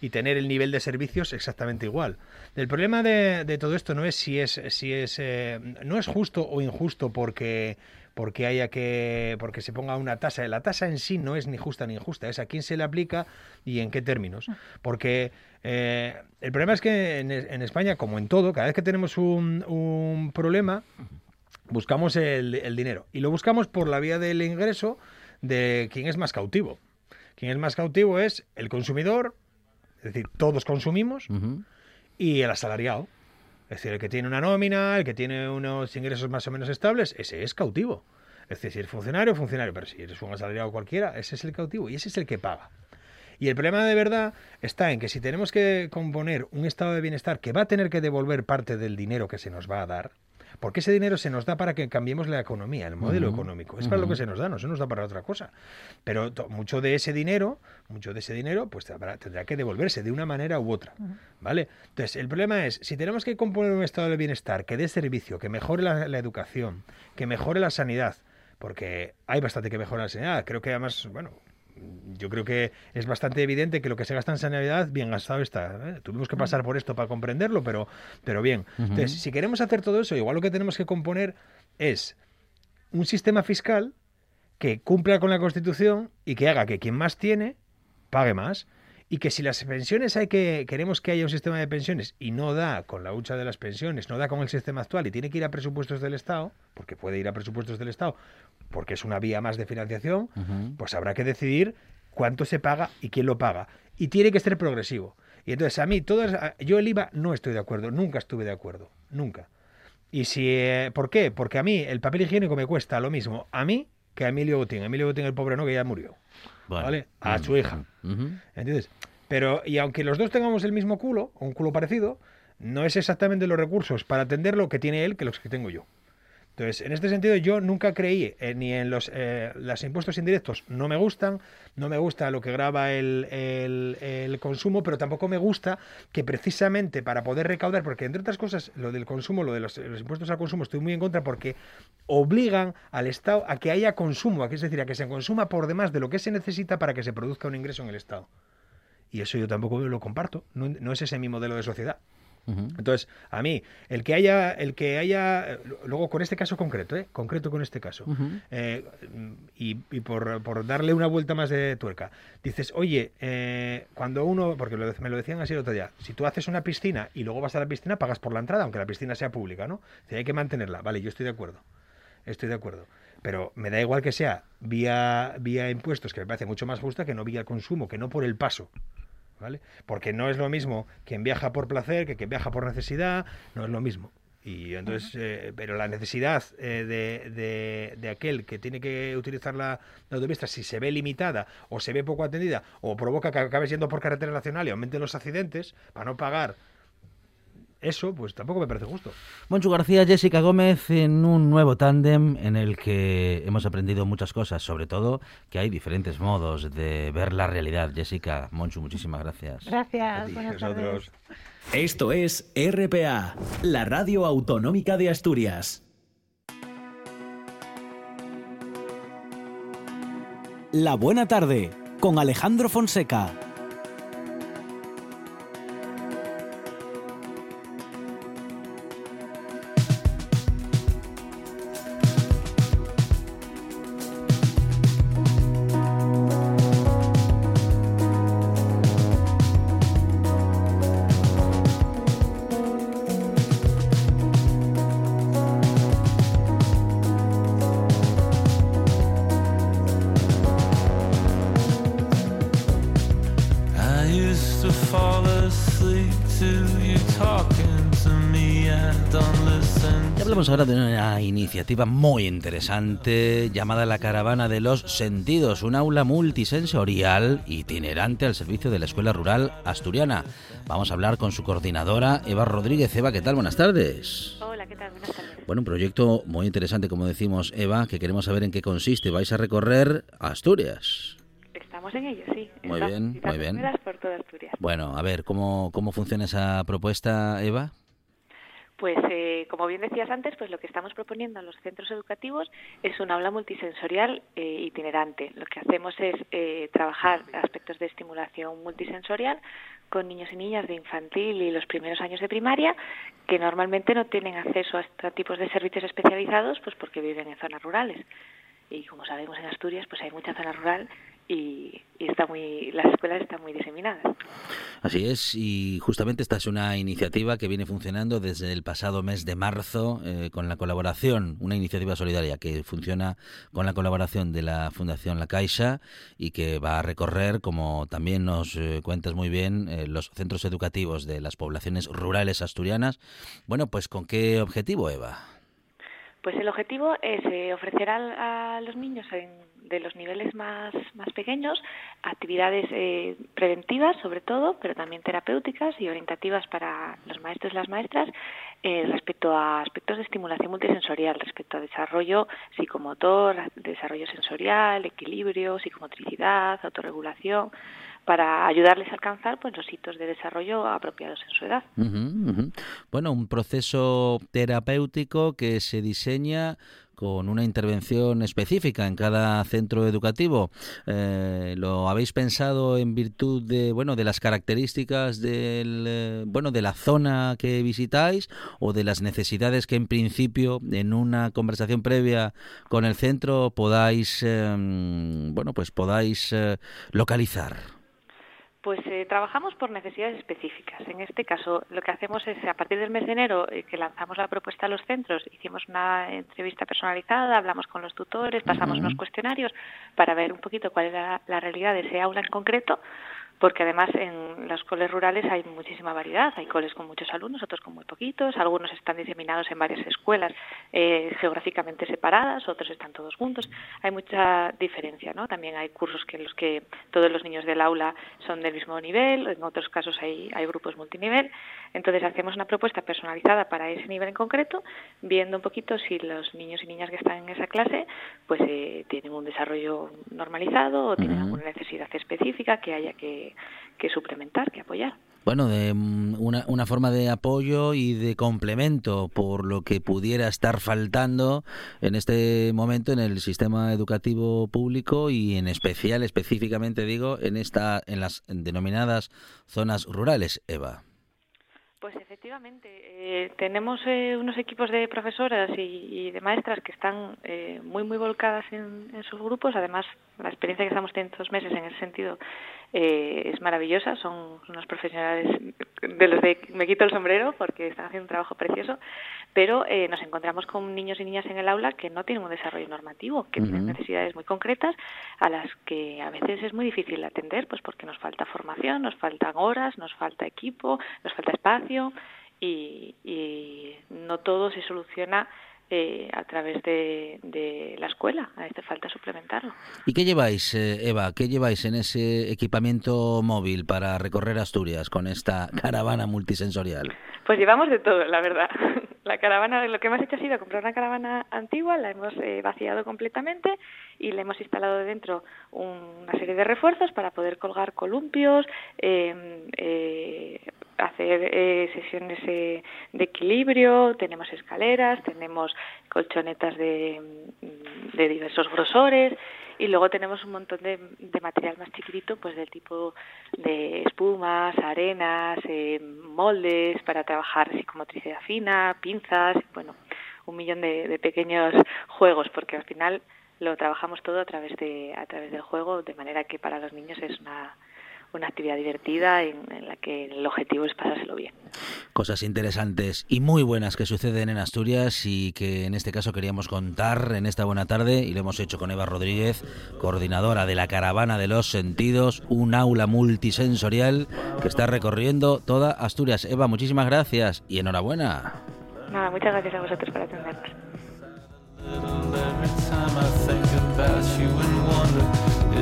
Y tener el nivel de servicios exactamente igual. El problema de, de todo esto no es si es, si es, eh, no es justo o injusto porque porque haya que porque se ponga una tasa. La tasa en sí no es ni justa ni injusta es a quién se le aplica y en qué términos. Porque eh, el problema es que en, en España como en todo cada vez que tenemos un, un problema buscamos el, el dinero. Y lo buscamos por la vía del ingreso de quien es más cautivo. Quien es más cautivo es el consumidor es decir todos consumimos y el asalariado. Es decir, el que tiene una nómina, el que tiene unos ingresos más o menos estables, ese es cautivo. Es decir, funcionario, funcionario, pero si eres un asalariado cualquiera, ese es el cautivo y ese es el que paga. Y el problema de verdad está en que si tenemos que componer un estado de bienestar que va a tener que devolver parte del dinero que se nos va a dar, porque ese dinero se nos da para que cambiemos la economía, el modelo económico. Es para lo que se nos da, no se nos da para otra cosa. Pero mucho de ese dinero, mucho de ese dinero, pues habrá- tendrá que devolverse de una manera u otra, ¿vale? Entonces, el problema es, si tenemos que componer un estado de bienestar que dé servicio, que mejore la, la educación, que mejore la sanidad, porque hay bastante que mejorar la sanidad. Creo que además, bueno, yo creo que es bastante evidente que lo que se gasta en sanidad, bien gastado está. ¿eh? Tuvimos que pasar por esto para comprenderlo, pero, pero bien. Entonces, si queremos hacer todo eso, igual lo que tenemos que componer es un sistema fiscal que cumpla con la Constitución y que haga que quien más tiene pague más. Y que si las pensiones hay que, queremos que haya un sistema de pensiones y no da con la hucha de las pensiones, no da con el sistema actual y tiene que ir a presupuestos del Estado, porque puede ir a presupuestos del Estado, porque es una vía más de financiación, pues habrá que decidir cuánto se paga y quién lo paga. Y tiene que ser progresivo. Y entonces a mí, todas, yo el IVA no estoy de acuerdo, nunca estuve de acuerdo, nunca. Y si, eh, ¿por qué? Porque a mí el papel higiénico me cuesta lo mismo a mí que a Emilio Botín. Emilio Botín, el pobre no, que ya murió. Bueno. ¿Vale? A su hija. ¿Entiendes? Pero, y aunque los dos tengamos el mismo culo, o un culo parecido, no es exactamente los recursos para atender lo que tiene él que los que tengo yo. Entonces, en este sentido, yo nunca creí eh, ni en los, eh, los impuestos indirectos, no me gustan, no me gusta lo que graba el, el- consumo, pero tampoco me gusta que precisamente para poder recaudar, porque entre otras cosas, lo del consumo, lo de los, impuestos al consumo, estoy muy en contra porque obligan al Estado a que haya consumo, es decir, a que se consuma por demás de lo que se necesita para que se produzca un ingreso en el Estado. Y eso yo tampoco lo comparto, no es ese mi modelo de sociedad. Entonces, a mí, el que haya, el que haya, luego con este caso concreto, ¿eh? concreto con este caso, eh, y, y por, por darle una vuelta más de tuerca, dices, oye, eh, cuando uno, porque lo- me lo decían así el otro día, si tú haces una piscina y luego vas a la piscina, pagas por la entrada, aunque la piscina sea pública, ¿no? Hay que mantenerla, vale, yo estoy de acuerdo, estoy de acuerdo. Pero me da igual que sea vía, vía impuestos, que me parece mucho más justa, que no vía consumo, que no por el paso. ¿Vale? Porque no es lo mismo quien viaja por placer que quien viaja por necesidad, no es lo mismo. Y entonces, eh, pero la necesidad eh, de, de- de aquel que tiene que utilizar la, la autopista, si se ve limitada o se ve poco atendida o provoca que acabe yendo por carretera nacional y aumenten los accidentes para no pagar eso, pues tampoco me parece justo. Monchu García, Jessica Gómez en un nuevo tándem en el que hemos aprendido muchas cosas, sobre todo que hay diferentes modos de ver la realidad. Jessica, Monchu, muchísimas gracias. Gracias. Y Buenas tardes. Esto es RPA, la radio autonómica de Asturias. La buena tarde con Alejandro Fonseca. Iniciativa muy interesante llamada la Caravana de los Sentidos, un aula multisensorial itinerante al servicio de la Escuela Rural Asturiana. Vamos a hablar con su coordinadora, Eva Rodríguez. Eva, ¿qué tal? Buenas tardes. Hola, ¿qué tal? Buenas tardes. Bueno, un proyecto muy interesante, como decimos, Eva, que queremos saber en qué consiste. Vais a recorrer Asturias. Estamos en ello, sí. Muy Estamos bien, muy bien. por toda Asturias. Bueno, a ver, ¿cómo, cómo funciona esa propuesta, Eva? Pues, eh, como bien decías antes, pues lo que estamos proponiendo en los centros educativos es un aula multisensorial eh, itinerante. Lo que hacemos es eh, trabajar aspectos de estimulación multisensorial con niños y niñas de infantil y los primeros años de primaria que normalmente no tienen acceso a estos tipos de servicios especializados pues porque viven en zonas rurales. Y como sabemos en Asturias pues hay mucha zona rural y, y está muy, las escuelas están muy diseminadas. Así es, y justamente esta es una iniciativa que viene funcionando desde el pasado mes de marzo eh, con la colaboración, una iniciativa solidaria que funciona con la colaboración de la Fundación La Caixa y que va a recorrer, como también nos eh, cuentas muy bien, eh, los centros educativos de las poblaciones rurales asturianas. Bueno, pues ¿con qué objetivo, Eva? Pues el objetivo es eh, ofrecer a, a los niños en, de los niveles más, más pequeños actividades eh, preventivas, sobre todo, pero también terapéuticas y orientativas para los maestros y las maestras eh, respecto a aspectos de estimulación multisensorial, respecto a desarrollo psicomotor, desarrollo sensorial, equilibrio, psicomotricidad, autorregulación para ayudarles a alcanzar pues los hitos de desarrollo apropiados en su edad. Bueno, un proceso terapéutico que se diseña con una intervención específica en cada centro educativo. Eh, ¿Lo habéis pensado en virtud de bueno de las características del eh, bueno de la zona que visitáis o de las necesidades que en principio en una conversación previa con el centro podáis eh, bueno pues podáis eh, localizar? Pues eh, trabajamos por necesidades específicas. En este caso, lo que hacemos es, a partir del mes de enero, eh, que lanzamos la propuesta a los centros, hicimos una entrevista personalizada, hablamos con los tutores, pasamos unos cuestionarios para ver un poquito cuál era la realidad de ese aula en concreto, porque además en los coles rurales hay muchísima variedad. Hay coles con muchos alumnos, otros con muy poquitos, algunos están diseminados en varias escuelas eh, geográficamente separadas, otros están todos juntos. Hay mucha diferencia, ¿no? También hay cursos que en los que todos los niños del aula son del mismo nivel, en otros casos hay, hay grupos multinivel. Entonces hacemos una propuesta personalizada para ese nivel en concreto, viendo un poquito si los niños y niñas que están en esa clase pues eh, tienen un desarrollo normalizado o tienen alguna necesidad específica que haya que, que suplementar, que apoyar. Bueno, de mm, una, una forma de apoyo y de complemento por lo que pudiera estar faltando en este momento en el sistema educativo público y en especial, específicamente digo, en esta, en las denominadas zonas rurales, Eva. Pues efectivamente, eh, tenemos eh, unos equipos de profesoras y, y de maestras que están eh, muy, muy volcadas en, en sus grupos. Además, la experiencia que estamos teniendo estos meses en ese sentido eh, es maravillosa. Son unos profesionales de los de me quito el sombrero porque están haciendo un trabajo precioso. Pero eh, nos encontramos con niños y niñas en el aula que no tienen un desarrollo normativo, que tienen necesidades muy concretas a las que a veces es muy difícil atender, pues porque nos falta formación, nos faltan horas, nos falta equipo, nos falta espacio y, y no todo se soluciona eh, a través de, de la escuela. A este falta suplementarlo. ¿Y qué lleváis, eh, Eva? ¿Qué lleváis en ese equipamiento móvil para recorrer Asturias con esta caravana multisensorial? Pues llevamos de todo, la verdad. La caravana, lo que hemos hecho ha sido comprar una caravana antigua, la hemos eh, vaciado completamente y le hemos instalado dentro una serie de refuerzos para poder colgar columpios, eh, eh, hacer eh, sesiones eh, de equilibrio, tenemos escaleras, tenemos colchonetas de, mm, de diversos grosores y luego tenemos un montón de, de material más chiquitito, pues del tipo de espumas, arenas, eh, moldes para trabajar psicomotricidad fina, pinzas, bueno, un millón de, de pequeños juegos, porque al final lo trabajamos todo a través de a través del juego, de manera que para los niños es una una actividad divertida en, en la que el objetivo es pasárselo bien. Cosas interesantes y muy buenas que suceden en Asturias y que en este caso queríamos contar en esta buena tarde y lo hemos hecho con Eva Rodríguez, coordinadora de la Caravana de los Sentidos, un aula multisensorial que está recorriendo toda Asturias. Eva, muchísimas gracias y enhorabuena. Nada, muchas gracias a vosotros por atendernos. Every time I think about you and wonder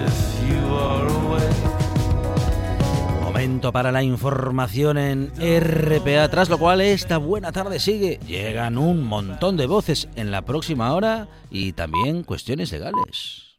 if you are awake. Para la información en RPA, tras lo cual esta buena tarde sigue. Llegan un montón de voces en la próxima hora y también cuestiones legales.